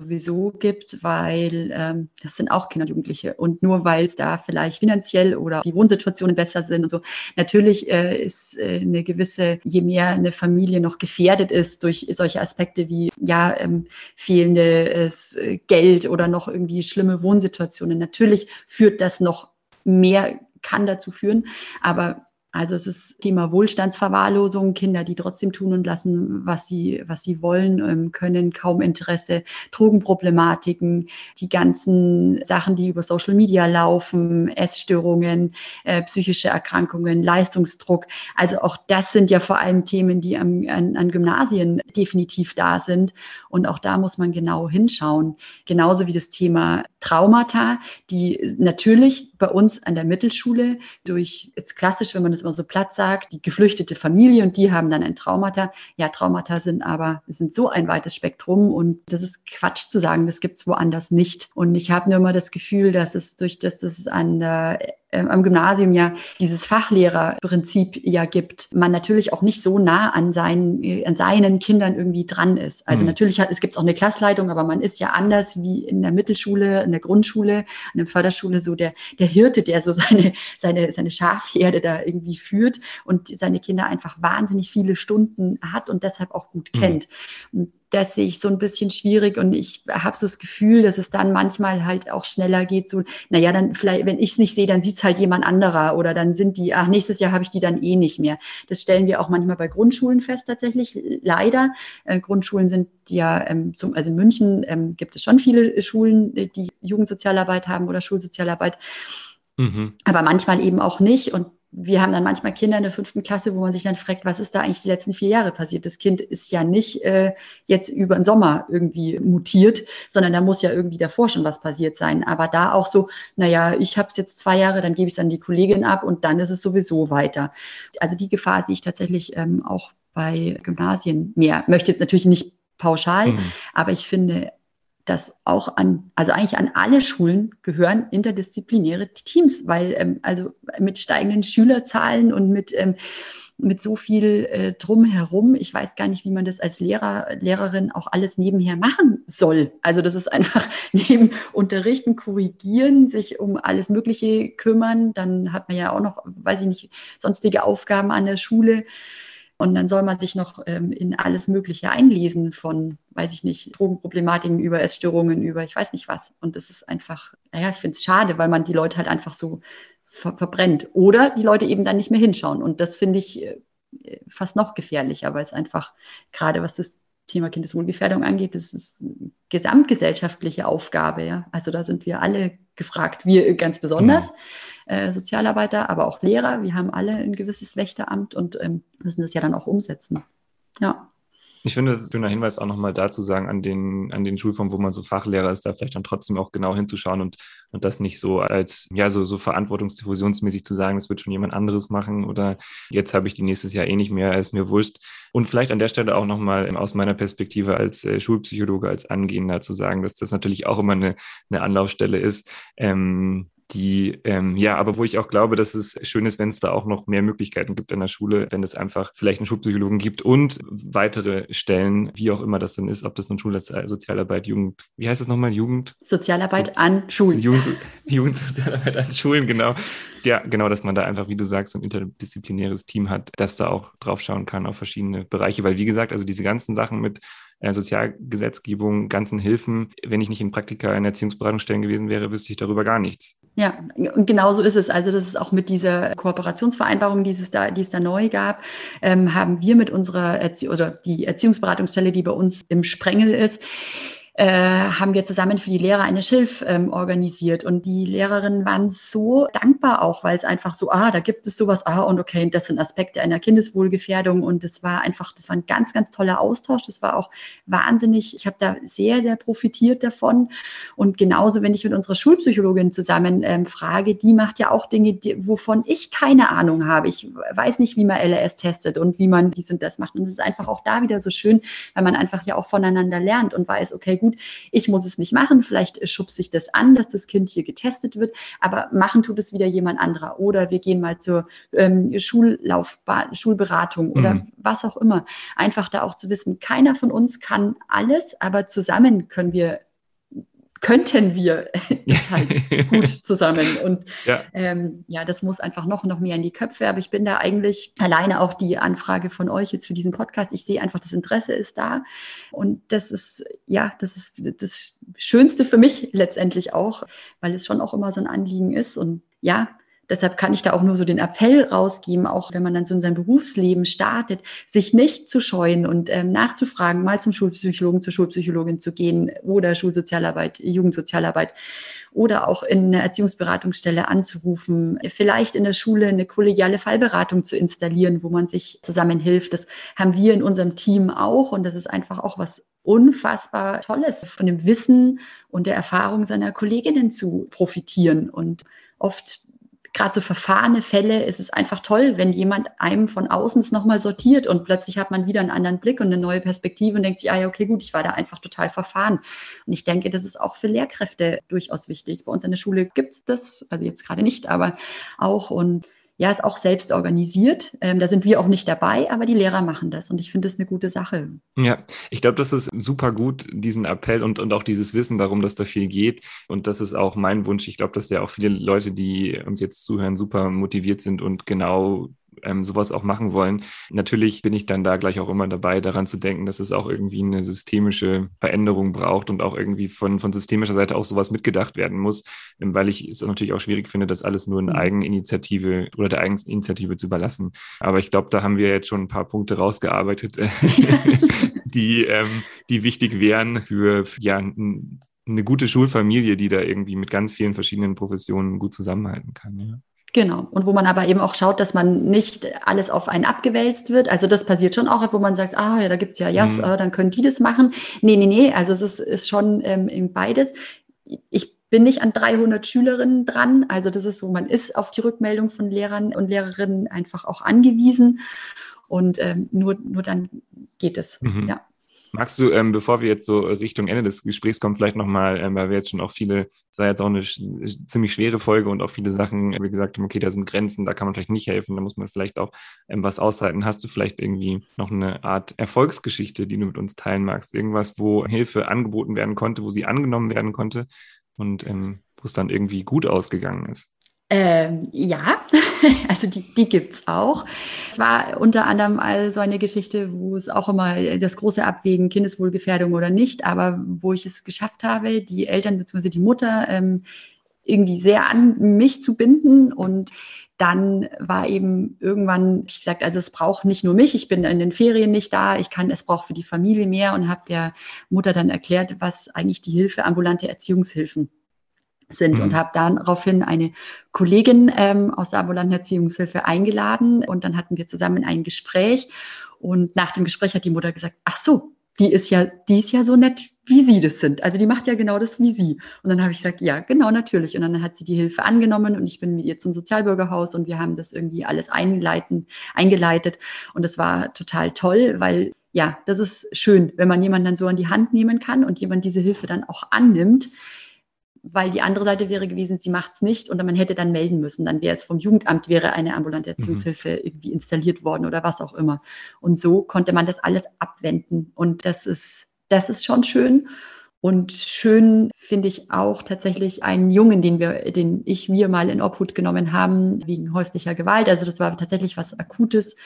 sowieso gibt, weil ähm, das sind auch Kinder und Jugendliche. Und nur weil es da vielleicht finanziell oder die Wohnsituationen besser sind und so, natürlich äh, ist äh, eine gewisse, je mehr eine Familie noch gefährdet ist durch solche Aspekte wie ja ähm, fehlendes äh, Geld oder noch irgendwie schlimme Wohnsituationen, natürlich führt das noch mehr kann dazu führen. Aber also es ist Thema Wohlstandsverwahrlosung, Kinder, die trotzdem tun und lassen, was sie, was sie wollen, ähm, können, kaum Interesse, Drogenproblematiken, die ganzen Sachen, die über Social Media laufen, Essstörungen, äh, psychische Erkrankungen, Leistungsdruck. Also auch das sind ja vor allem Themen, die am, an, an Gymnasien definitiv da sind. Und auch da muss man genau hinschauen. Genauso wie das Thema Traumata, die natürlich bei uns an der Mittelschule durch, jetzt klassisch, wenn man das immer so platt sagt, die geflüchtete Familie und die haben dann ein Traumata. Ja, Traumata sind aber, sind so ein weites Spektrum und das ist Quatsch zu sagen, das gibt es woanders nicht. Und ich habe nur immer das Gefühl, dass es durch das, dass es an der am Gymnasium ja dieses Fachlehrerprinzip ja gibt, man natürlich auch nicht so nah an seinen, äh, an seinen Kindern irgendwie dran ist. Also mhm. natürlich hat, es gibt auch eine Klassleitung, aber man ist ja anders wie in der Mittelschule, in der Grundschule, in der Förderschule so der, der Hirte, der so seine, seine, seine Schafherde da irgendwie führt und seine Kinder einfach wahnsinnig viele Stunden hat und deshalb auch gut mhm. kennt. Und das sehe ich so ein bisschen schwierig und ich habe so das Gefühl, dass es dann manchmal halt auch schneller geht. So, naja, dann vielleicht, wenn ich es nicht sehe, dann sieht es halt jemand anderer oder dann sind die, ach, nächstes Jahr habe ich die dann eh nicht mehr. Das stellen wir auch manchmal bei Grundschulen fest, tatsächlich, leider. Äh, Grundschulen sind ja, ähm, zum, also in München ähm, gibt es schon viele Schulen, die Jugendsozialarbeit haben oder Schulsozialarbeit. Mhm. Aber manchmal eben auch nicht. Und wir haben dann manchmal Kinder in der fünften Klasse, wo man sich dann fragt, was ist da eigentlich die letzten vier Jahre passiert? Das Kind ist ja nicht äh, jetzt über den Sommer irgendwie mutiert, sondern da muss ja irgendwie davor schon was passiert sein. Aber da auch so, naja, ich habe es jetzt zwei Jahre, dann gebe ich es an die Kollegin ab und dann ist es sowieso weiter. Also die Gefahr sehe ich tatsächlich ähm, auch bei Gymnasien mehr. Möchte jetzt natürlich nicht pauschal, mhm. aber ich finde, dass auch an, also eigentlich an alle Schulen gehören interdisziplinäre Teams, weil ähm, also mit steigenden Schülerzahlen und mit, ähm, mit so viel äh, drumherum, ich weiß gar nicht, wie man das als Lehrer, Lehrerin auch alles nebenher machen soll. Also das ist einfach neben Unterrichten, Korrigieren, sich um alles Mögliche kümmern, dann hat man ja auch noch, weiß ich nicht, sonstige Aufgaben an der Schule. Und dann soll man sich noch ähm, in alles Mögliche einlesen von, weiß ich nicht, Drogenproblematiken über Essstörungen, über ich weiß nicht was. Und das ist einfach, naja, ich finde es schade, weil man die Leute halt einfach so ver verbrennt. Oder die Leute eben dann nicht mehr hinschauen. Und das finde ich äh, fast noch gefährlicher, weil es einfach gerade was das Thema Kindeswohlgefährdung angeht, das ist eine gesamtgesellschaftliche Aufgabe. Ja? Also da sind wir alle gefragt, wir ganz besonders, mhm. Äh, Sozialarbeiter, aber auch Lehrer. Wir haben alle ein gewisses Wächteramt und ähm, müssen das ja dann auch umsetzen. Ja. Ich finde, das ist ein schöner Hinweis auch nochmal dazu sagen, an den, an den Schulformen, wo man so Fachlehrer ist, da vielleicht dann trotzdem auch genau hinzuschauen und, und das nicht so als, ja, so, so verantwortungsdiffusionsmäßig zu sagen, das wird schon jemand anderes machen oder jetzt habe ich die nächstes Jahr eh nicht mehr, ist mir wurscht. Und vielleicht an der Stelle auch nochmal aus meiner Perspektive als äh, Schulpsychologe, als Angehender zu sagen, dass das natürlich auch immer eine, eine Anlaufstelle ist, ähm, die, ähm, ja, aber wo ich auch glaube, dass es schön ist, wenn es da auch noch mehr Möglichkeiten gibt in der Schule, wenn es einfach vielleicht einen Schulpsychologen gibt und weitere Stellen, wie auch immer das denn ist, ob das nun Schulsozialarbeit, Jugend, wie heißt es nochmal, Jugend? Sozialarbeit so, an Schulen. Jugend, Jugendsozialarbeit an Schulen, genau. Ja, genau, dass man da einfach, wie du sagst, ein interdisziplinäres Team hat, das da auch drauf schauen kann auf verschiedene Bereiche, weil wie gesagt, also diese ganzen Sachen mit äh, Sozialgesetzgebung, ganzen Hilfen. Wenn ich nicht in Praktika in Erziehungsberatungsstellen gewesen wäre, wüsste ich darüber gar nichts. Ja, und genau so ist es. Also das ist auch mit dieser Kooperationsvereinbarung, die es da, die es da neu gab, ähm, haben wir mit unserer Erzie oder die Erziehungsberatungsstelle, die bei uns im Sprengel ist, haben wir zusammen für die Lehrer eine Schilf ähm, organisiert. Und die Lehrerinnen waren so dankbar auch, weil es einfach so, ah, da gibt es sowas, ah, und okay, das sind Aspekte einer Kindeswohlgefährdung. Und das war einfach, das war ein ganz, ganz toller Austausch. Das war auch wahnsinnig, ich habe da sehr, sehr profitiert davon. Und genauso, wenn ich mit unserer Schulpsychologin zusammen ähm, frage, die macht ja auch Dinge, die, wovon ich keine Ahnung habe. Ich weiß nicht, wie man LRS testet und wie man dies und das macht. Und es ist einfach auch da wieder so schön, weil man einfach ja auch voneinander lernt und weiß, okay, gut, gut, ich muss es nicht machen, vielleicht schubst sich das an, dass das Kind hier getestet wird, aber machen tut es wieder jemand anderer. Oder wir gehen mal zur ähm, Schullaufbahn, Schulberatung oder mhm. was auch immer. Einfach da auch zu wissen, keiner von uns kann alles, aber zusammen können wir könnten wir halt gut zusammen. Und ja. Ähm, ja, das muss einfach noch, noch mehr in die Köpfe. Aber ich bin da eigentlich alleine auch die Anfrage von euch jetzt für diesen Podcast. Ich sehe einfach, das Interesse ist da. Und das ist, ja, das ist das Schönste für mich letztendlich auch, weil es schon auch immer so ein Anliegen ist. Und ja, Deshalb kann ich da auch nur so den Appell rausgeben, auch wenn man dann so in sein Berufsleben startet, sich nicht zu scheuen und ähm, nachzufragen, mal zum Schulpsychologen, zur Schulpsychologin zu gehen oder Schulsozialarbeit, Jugendsozialarbeit oder auch in eine Erziehungsberatungsstelle anzurufen, vielleicht in der Schule eine kollegiale Fallberatung zu installieren, wo man sich zusammen hilft. Das haben wir in unserem Team auch und das ist einfach auch was unfassbar Tolles, von dem Wissen und der Erfahrung seiner Kolleginnen zu profitieren. Und oft gerade so verfahrene Fälle ist es einfach toll, wenn jemand einem von außen es nochmal sortiert und plötzlich hat man wieder einen anderen Blick und eine neue Perspektive und denkt sich, ah ja, okay, gut, ich war da einfach total verfahren. Und ich denke, das ist auch für Lehrkräfte durchaus wichtig. Bei uns in der Schule gibt es das, also jetzt gerade nicht, aber auch und ja, ist auch selbst organisiert. Ähm, da sind wir auch nicht dabei, aber die Lehrer machen das und ich finde das eine gute Sache. Ja, ich glaube, das ist super gut, diesen Appell und, und auch dieses Wissen darum, dass da viel geht. Und das ist auch mein Wunsch. Ich glaube, dass ja auch viele Leute, die uns jetzt zuhören, super motiviert sind und genau ähm, sowas auch machen wollen. Natürlich bin ich dann da gleich auch immer dabei, daran zu denken, dass es auch irgendwie eine systemische Veränderung braucht und auch irgendwie von, von systemischer Seite auch sowas mitgedacht werden muss, ähm, weil ich es natürlich auch schwierig finde, das alles nur in mhm. Eigeninitiative oder der Eigeninitiative zu überlassen. Aber ich glaube, da haben wir jetzt schon ein paar Punkte rausgearbeitet, die, ähm, die wichtig wären für, für ja, eine gute Schulfamilie, die da irgendwie mit ganz vielen verschiedenen Professionen gut zusammenhalten kann. Ja. Genau. Und wo man aber eben auch schaut, dass man nicht alles auf einen abgewälzt wird. Also das passiert schon auch, wo man sagt, ah ja, da gibt's ja Jas, mhm. äh, dann können die das machen. Nee, nee, nee. Also es ist, ist schon ähm, beides. Ich bin nicht an 300 Schülerinnen dran. Also das ist so, man ist auf die Rückmeldung von Lehrern und Lehrerinnen einfach auch angewiesen. Und ähm, nur, nur dann geht es. Mhm. Ja. Magst du, ähm, bevor wir jetzt so Richtung Ende des Gesprächs kommen, vielleicht nochmal, ähm, weil wir jetzt schon auch viele, es war jetzt auch eine sch ziemlich schwere Folge und auch viele Sachen, wie gesagt, okay, da sind Grenzen, da kann man vielleicht nicht helfen, da muss man vielleicht auch ähm, was aushalten. Hast du vielleicht irgendwie noch eine Art Erfolgsgeschichte, die du mit uns teilen magst? Irgendwas, wo Hilfe angeboten werden konnte, wo sie angenommen werden konnte und ähm, wo es dann irgendwie gut ausgegangen ist? Ähm, ja, also die, die gibt auch. Es war unter anderem so eine Geschichte, wo es auch immer das große Abwägen, Kindeswohlgefährdung oder nicht, aber wo ich es geschafft habe, die Eltern bzw. die Mutter ähm, irgendwie sehr an mich zu binden und dann war eben irgendwann, ich gesagt, also es braucht nicht nur mich, ich bin in den Ferien nicht da, ich kann, es braucht für die Familie mehr und habe der Mutter dann erklärt, was eigentlich die Hilfe ambulante Erziehungshilfen sind mhm. und habe daraufhin eine Kollegin ähm, aus der ambulanten Erziehungshilfe eingeladen und dann hatten wir zusammen ein Gespräch und nach dem Gespräch hat die Mutter gesagt, ach so, die ist ja, die ist ja so nett, wie Sie das sind. Also die macht ja genau das wie Sie. Und dann habe ich gesagt, ja, genau, natürlich. Und dann hat sie die Hilfe angenommen und ich bin mit ihr zum Sozialbürgerhaus und wir haben das irgendwie alles einleiten, eingeleitet. Und das war total toll, weil ja, das ist schön, wenn man jemanden dann so an die Hand nehmen kann und jemand diese Hilfe dann auch annimmt weil die andere Seite wäre gewesen, sie macht es nicht und man hätte dann melden müssen. Dann wäre es vom Jugendamt, wäre eine ambulante Erziehungshilfe mhm. irgendwie installiert worden oder was auch immer. Und so konnte man das alles abwenden. Und das ist, das ist schon schön. Und schön finde ich auch tatsächlich einen Jungen, den wir, den ich wir mal in Obhut genommen haben, wegen häuslicher Gewalt. Also das war tatsächlich was Akutes,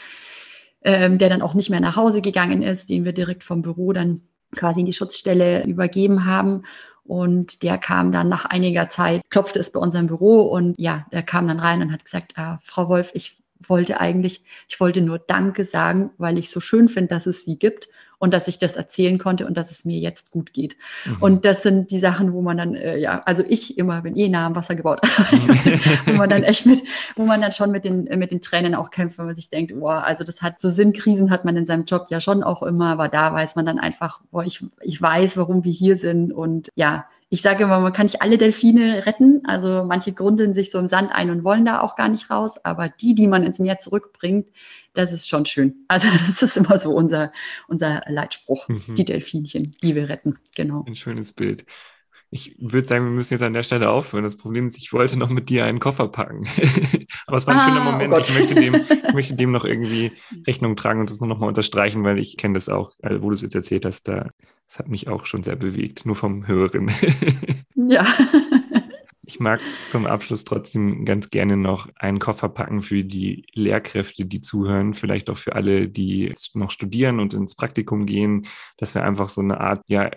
ähm, der dann auch nicht mehr nach Hause gegangen ist, den wir direkt vom Büro dann quasi in die Schutzstelle übergeben haben. Und der kam dann nach einiger Zeit, klopfte es bei unserem Büro und ja, der kam dann rein und hat gesagt, ah, Frau Wolf, ich wollte eigentlich, ich wollte nur Danke sagen, weil ich so schön finde, dass es sie gibt und dass ich das erzählen konnte und dass es mir jetzt gut geht. Mhm. Und das sind die Sachen, wo man dann, äh, ja, also ich immer bin eh nah am Wasser gebaut, wo man dann echt mit, wo man dann schon mit den, mit den Tränen auch kämpft, wenn man sich denkt, boah, also das hat, so Sinnkrisen hat man in seinem Job ja schon auch immer, aber da weiß man dann einfach, boah, ich, ich weiß, warum wir hier sind und ja, ich sage immer, man kann nicht alle Delfine retten. Also manche grundeln sich so im Sand ein und wollen da auch gar nicht raus. Aber die, die man ins Meer zurückbringt, das ist schon schön. Also das ist immer so unser, unser Leitspruch. Mhm. Die Delfinchen, die wir retten. Genau. Ein schönes Bild. Ich würde sagen, wir müssen jetzt an der Stelle aufhören. Das Problem ist, ich wollte noch mit dir einen Koffer packen. Aber es war ein ah, schöner Moment. Oh ich, möchte dem, ich möchte dem noch irgendwie Rechnung tragen und das nur noch mal unterstreichen, weil ich kenne das auch, also wo du es jetzt erzählt hast, da, das hat mich auch schon sehr bewegt, nur vom Hören. ja. Ich mag zum Abschluss trotzdem ganz gerne noch einen Koffer packen für die Lehrkräfte, die zuhören, vielleicht auch für alle, die jetzt noch studieren und ins Praktikum gehen, dass wir einfach so eine Art ja,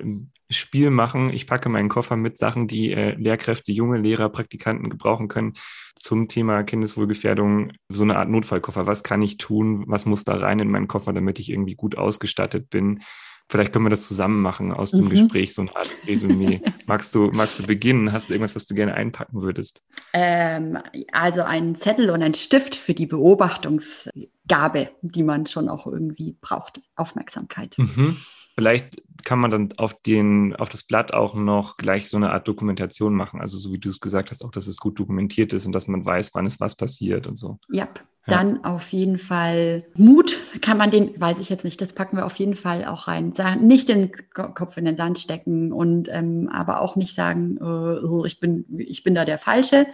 Spiel machen. Ich packe meinen Koffer mit Sachen, die äh, Lehrkräfte, junge Lehrer, Praktikanten gebrauchen können zum Thema Kindeswohlgefährdung. So eine Art Notfallkoffer. Was kann ich tun? Was muss da rein in meinen Koffer, damit ich irgendwie gut ausgestattet bin? Vielleicht können wir das zusammen machen aus dem mhm. Gespräch, so eine Art Resümee. magst, du, magst du beginnen? Hast du irgendwas, was du gerne einpacken würdest? Ähm, also ein Zettel und ein Stift für die Beobachtungsgabe, die man schon auch irgendwie braucht. Aufmerksamkeit. Mhm. Vielleicht kann man dann auf, den, auf das Blatt auch noch gleich so eine Art Dokumentation machen. Also so wie du es gesagt hast, auch, dass es gut dokumentiert ist und dass man weiß, wann ist was passiert und so. Ja, dann auf jeden Fall Mut kann man den, weiß ich jetzt nicht, das packen wir auf jeden Fall auch rein. Nicht den Kopf in den Sand stecken und ähm, aber auch nicht sagen, äh, ich, bin, ich bin da der Falsche,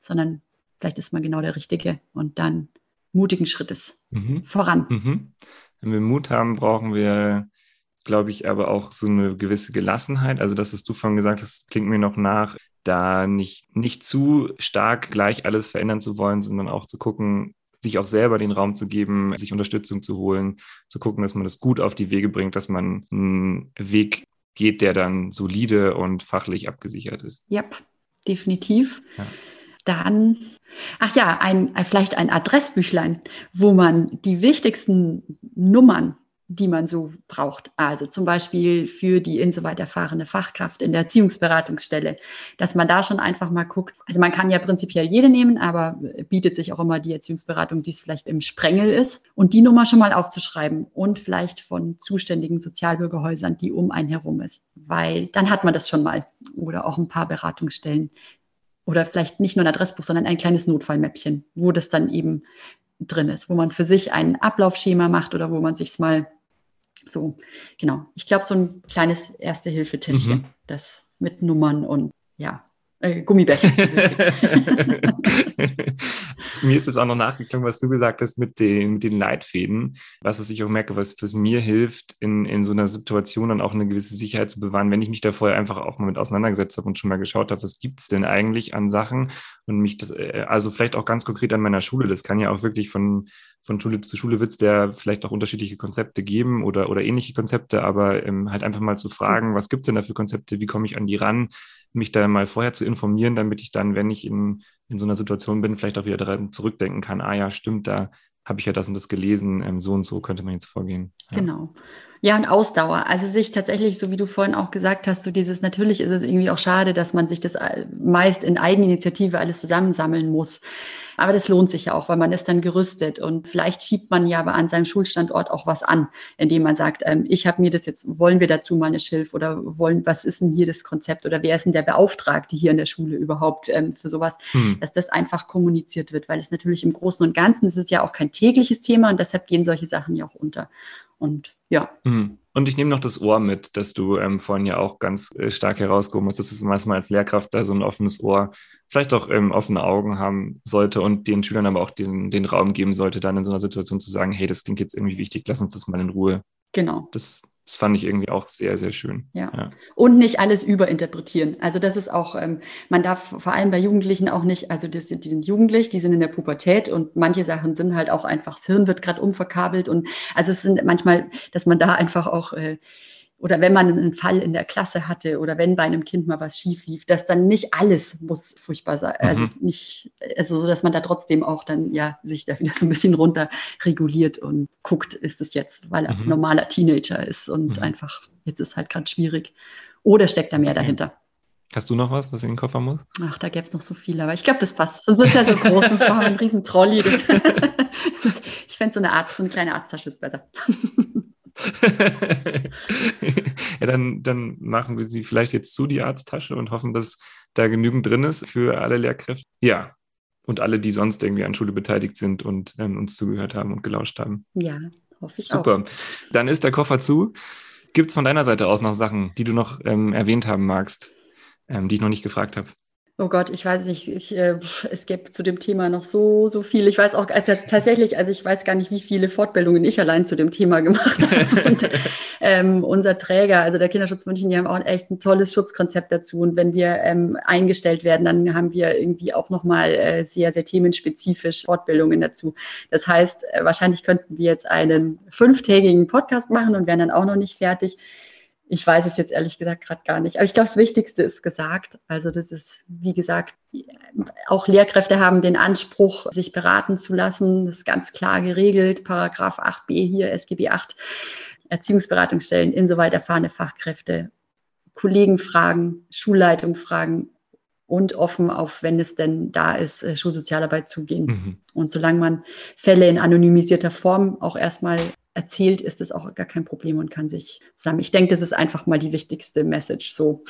sondern vielleicht ist man genau der Richtige und dann mutigen Schrittes mhm. voran. Mhm. Wenn wir Mut haben, brauchen wir glaube ich, aber auch so eine gewisse Gelassenheit. Also das, was du vorhin gesagt hast, klingt mir noch nach, da nicht, nicht zu stark gleich alles verändern zu wollen, sondern auch zu gucken, sich auch selber den Raum zu geben, sich Unterstützung zu holen, zu gucken, dass man das gut auf die Wege bringt, dass man einen Weg geht, der dann solide und fachlich abgesichert ist. Ja, definitiv. Ja. Dann, ach ja, ein, vielleicht ein Adressbüchlein, wo man die wichtigsten Nummern die man so braucht. Also zum Beispiel für die insoweit erfahrene Fachkraft in der Erziehungsberatungsstelle, dass man da schon einfach mal guckt. Also man kann ja prinzipiell jede nehmen, aber bietet sich auch immer die Erziehungsberatung, die es vielleicht im Sprengel ist. Und die Nummer schon mal aufzuschreiben und vielleicht von zuständigen Sozialbürgerhäusern, die um einen herum ist. Weil dann hat man das schon mal. Oder auch ein paar Beratungsstellen. Oder vielleicht nicht nur ein Adressbuch, sondern ein kleines Notfallmäppchen, wo das dann eben drin ist, wo man für sich ein Ablaufschema macht oder wo man sich mal so, genau. Ich glaube, so ein kleines Erste-Hilfe-Täschchen, mhm. das mit Nummern und ja, äh, Gummibärchen. mir ist es auch noch nachgeklungen, was du gesagt hast mit den, mit den Leitfäden. Was, was ich auch merke, was, was mir hilft, in, in so einer Situation dann auch eine gewisse Sicherheit zu bewahren, wenn ich mich da vorher einfach auch mal mit auseinandergesetzt habe und schon mal geschaut habe, was gibt es denn eigentlich an Sachen und mich das, äh, also vielleicht auch ganz konkret an meiner Schule, das kann ja auch wirklich von, von Schule zu Schule wird es der vielleicht auch unterschiedliche Konzepte geben oder, oder ähnliche Konzepte, aber ähm, halt einfach mal zu fragen, was gibt es denn da für Konzepte, wie komme ich an die ran, mich da mal vorher zu informieren, damit ich dann, wenn ich in, in so einer Situation bin, vielleicht auch wieder daran zurückdenken kann, ah ja, stimmt, da habe ich ja das und das gelesen, ähm, so und so könnte man jetzt vorgehen. Ja. Genau. Ja, und Ausdauer. Also sich tatsächlich, so wie du vorhin auch gesagt hast, so dieses, natürlich ist es irgendwie auch schade, dass man sich das meist in Eigeninitiative alles zusammensammeln muss. Aber das lohnt sich ja auch, weil man ist dann gerüstet und vielleicht schiebt man ja aber an seinem Schulstandort auch was an, indem man sagt, ähm, ich habe mir das jetzt, wollen wir dazu mal eine Schilf oder wollen, was ist denn hier das Konzept oder wer ist denn der Beauftragte hier in der Schule überhaupt ähm, für sowas, hm. dass das einfach kommuniziert wird, weil es natürlich im Großen und Ganzen ist es ja auch kein tägliches Thema und deshalb gehen solche Sachen ja auch unter. Und ja. Mhm. Und ich nehme noch das Ohr mit, dass du ähm, vorhin ja auch ganz äh, stark herausgehoben hast, dass es manchmal als Lehrkraft da so ein offenes Ohr, vielleicht auch ähm, offene Augen haben sollte und den Schülern aber auch den, den Raum geben sollte, dann in so einer Situation zu sagen, hey, das klingt jetzt irgendwie wichtig, lass uns das mal in Ruhe. Genau. Das das fand ich irgendwie auch sehr, sehr schön. Ja. ja. Und nicht alles überinterpretieren. Also das ist auch, ähm, man darf vor allem bei Jugendlichen auch nicht, also das, die sind jugendlich, die sind in der Pubertät und manche Sachen sind halt auch einfach, das Hirn wird gerade umverkabelt und also es sind manchmal, dass man da einfach auch äh, oder wenn man einen Fall in der Klasse hatte oder wenn bei einem Kind mal was schief lief, dass dann nicht alles muss furchtbar sein. Also mhm. nicht, also so, dass man da trotzdem auch dann ja sich da wieder so ein bisschen runter reguliert und guckt, ist es jetzt, weil er mhm. normaler Teenager ist und mhm. einfach, jetzt ist halt gerade schwierig. Oder steckt da mehr dahinter? Hast du noch was, was in den Koffer muss? Ach, da gäbe es noch so viel, aber ich glaube, das passt. Sonst ist ja so groß, sonst brauchen wir einen riesen Trolley. ich fände so eine Art, so eine kleine Arzttasche ist besser. ja, dann, dann machen wir sie vielleicht jetzt zu, die Arzttasche, und hoffen, dass da genügend drin ist für alle Lehrkräfte. Ja, und alle, die sonst irgendwie an Schule beteiligt sind und ähm, uns zugehört haben und gelauscht haben. Ja, hoffe ich Super. auch. Super. Dann ist der Koffer zu. Gibt es von deiner Seite aus noch Sachen, die du noch ähm, erwähnt haben magst, ähm, die ich noch nicht gefragt habe? Oh Gott, ich weiß nicht, ich, äh, es gibt zu dem Thema noch so, so viel. Ich weiß auch also tatsächlich, also ich weiß gar nicht, wie viele Fortbildungen ich allein zu dem Thema gemacht habe. Und ähm, unser Träger, also der Kinderschutz München, die haben auch echt ein tolles Schutzkonzept dazu. Und wenn wir ähm, eingestellt werden, dann haben wir irgendwie auch nochmal äh, sehr, sehr themenspezifisch Fortbildungen dazu. Das heißt, äh, wahrscheinlich könnten wir jetzt einen fünftägigen Podcast machen und wären dann auch noch nicht fertig. Ich weiß es jetzt ehrlich gesagt gerade gar nicht. Aber ich glaube, das Wichtigste ist gesagt. Also das ist, wie gesagt, auch Lehrkräfte haben den Anspruch, sich beraten zu lassen. Das ist ganz klar geregelt. Paragraph 8b hier, SGB 8, Erziehungsberatungsstellen, insoweit erfahrene Fachkräfte, Kollegen fragen, Schulleitung fragen und offen auf, wenn es denn da ist, äh, Schulsozialarbeit zugehen. Mhm. Und solange man Fälle in anonymisierter Form auch erstmal erzählt, ist es auch gar kein Problem und kann sich zusammen. Ich denke, das ist einfach mal die wichtigste Message, so,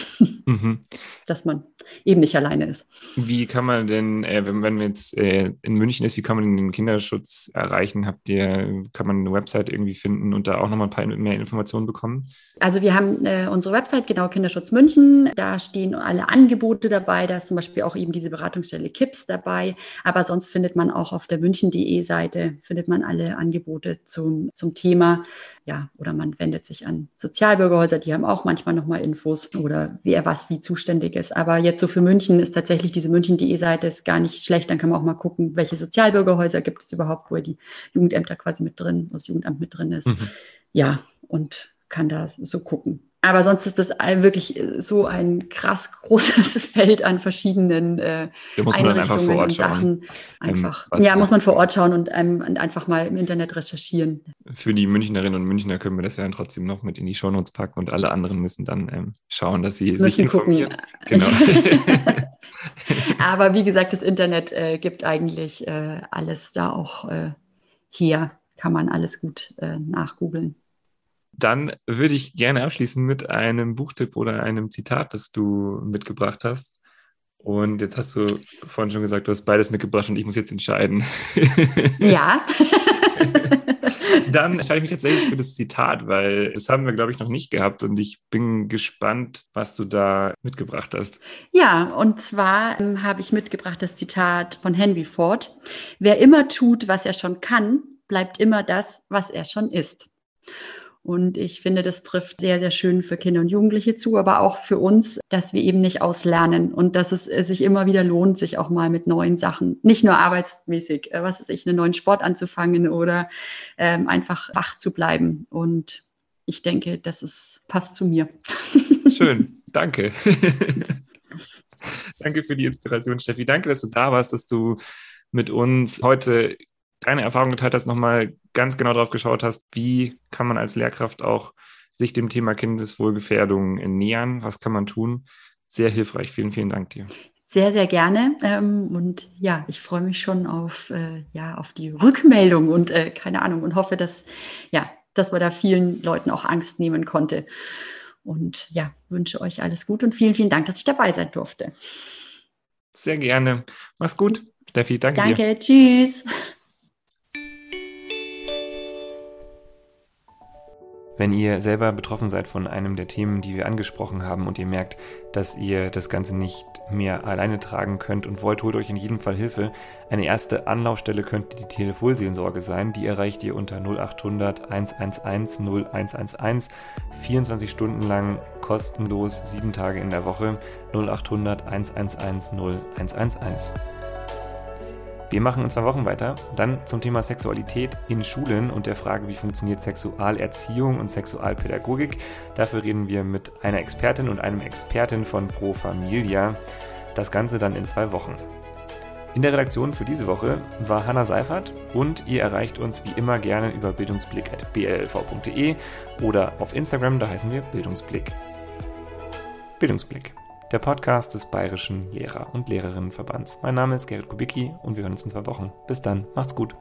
mhm. dass man eben nicht alleine ist. Wie kann man denn, äh, wenn, wenn man jetzt äh, in München ist, wie kann man den Kinderschutz erreichen? Habt ihr, kann man eine Website irgendwie finden und da auch nochmal ein paar mehr Informationen bekommen? Also wir haben äh, unsere Website, genau Kinderschutz München. Da stehen alle Angebote dabei. Da ist zum Beispiel auch eben diese Beratungsstelle KIPS dabei. Aber sonst findet man auch auf der münchen.de Seite, findet man alle Angebote zum, zum Thema. Ja, oder man wendet sich an Sozialbürgerhäuser, die haben auch manchmal nochmal Infos oder wer was wie zuständig ist. Aber jetzt so für München ist tatsächlich diese München.de Seite gar nicht schlecht. Dann kann man auch mal gucken, welche Sozialbürgerhäuser gibt es überhaupt, wo die Jugendämter quasi mit drin, wo das Jugendamt mit drin ist. Mhm. Ja, und kann da so gucken. Aber sonst ist das wirklich äh, so ein krass großes Feld an verschiedenen äh, Einrichtungen und Sachen. Einfach, ähm, ja, muss man vor Ort schauen und, ähm, und, einfach mal im Internet recherchieren. Für die Münchnerinnen und Münchner können wir das ja dann trotzdem noch mit in die Shownotes packen und alle anderen müssen dann ähm, schauen, dass sie müssen sich informieren. Gucken. Genau. Aber wie gesagt, das Internet äh, gibt eigentlich äh, alles da auch äh, her. Kann man alles gut äh, nachgoogeln. Dann würde ich gerne abschließen mit einem Buchtipp oder einem Zitat, das du mitgebracht hast. Und jetzt hast du vorhin schon gesagt, du hast beides mitgebracht und ich muss jetzt entscheiden. Ja. Dann entscheide ich mich tatsächlich für das Zitat, weil das haben wir, glaube ich, noch nicht gehabt und ich bin gespannt, was du da mitgebracht hast. Ja, und zwar ähm, habe ich mitgebracht das Zitat von Henry Ford. Wer immer tut, was er schon kann, bleibt immer das, was er schon ist. Und ich finde, das trifft sehr, sehr schön für Kinder und Jugendliche zu, aber auch für uns, dass wir eben nicht auslernen und dass es sich immer wieder lohnt, sich auch mal mit neuen Sachen, nicht nur arbeitsmäßig, äh, was weiß ich, einen neuen Sport anzufangen oder ähm, einfach wach zu bleiben. Und ich denke, das ist, passt zu mir. Schön, danke. danke für die Inspiration, Steffi. Danke, dass du da warst, dass du mit uns heute deine Erfahrung geteilt hast, nochmal ganz genau drauf geschaut hast, wie kann man als Lehrkraft auch sich dem Thema Kindeswohlgefährdung nähern, was kann man tun. Sehr hilfreich. Vielen, vielen Dank dir. Sehr, sehr gerne. Ähm, und ja, ich freue mich schon auf, äh, ja, auf die Rückmeldung und äh, keine Ahnung und hoffe, dass, ja, dass man da vielen Leuten auch Angst nehmen konnte. Und ja, wünsche euch alles gut und vielen, vielen Dank, dass ich dabei sein durfte. Sehr gerne. Mach's gut, Steffi. Danke, danke dir. Danke, tschüss. Wenn ihr selber betroffen seid von einem der Themen, die wir angesprochen haben und ihr merkt, dass ihr das Ganze nicht mehr alleine tragen könnt und wollt, holt euch in jedem Fall Hilfe. Eine erste Anlaufstelle könnte die Telefonseelsorge sein. Die erreicht ihr unter 0800 111 0111 24 Stunden lang kostenlos, sieben Tage in der Woche 0800 111 0111. Wir machen in zwei Wochen weiter. Dann zum Thema Sexualität in Schulen und der Frage, wie funktioniert Sexualerziehung und Sexualpädagogik. Dafür reden wir mit einer Expertin und einem Experten von Pro Familia. Das Ganze dann in zwei Wochen. In der Redaktion für diese Woche war Hanna Seifert und ihr erreicht uns wie immer gerne über bildungsblick.blv.de oder auf Instagram, da heißen wir Bildungsblick. Bildungsblick der Podcast des Bayerischen Lehrer- und Lehrerinnenverbands. Mein Name ist Gerrit Kubicki und wir hören uns in zwei Wochen. Bis dann, macht's gut.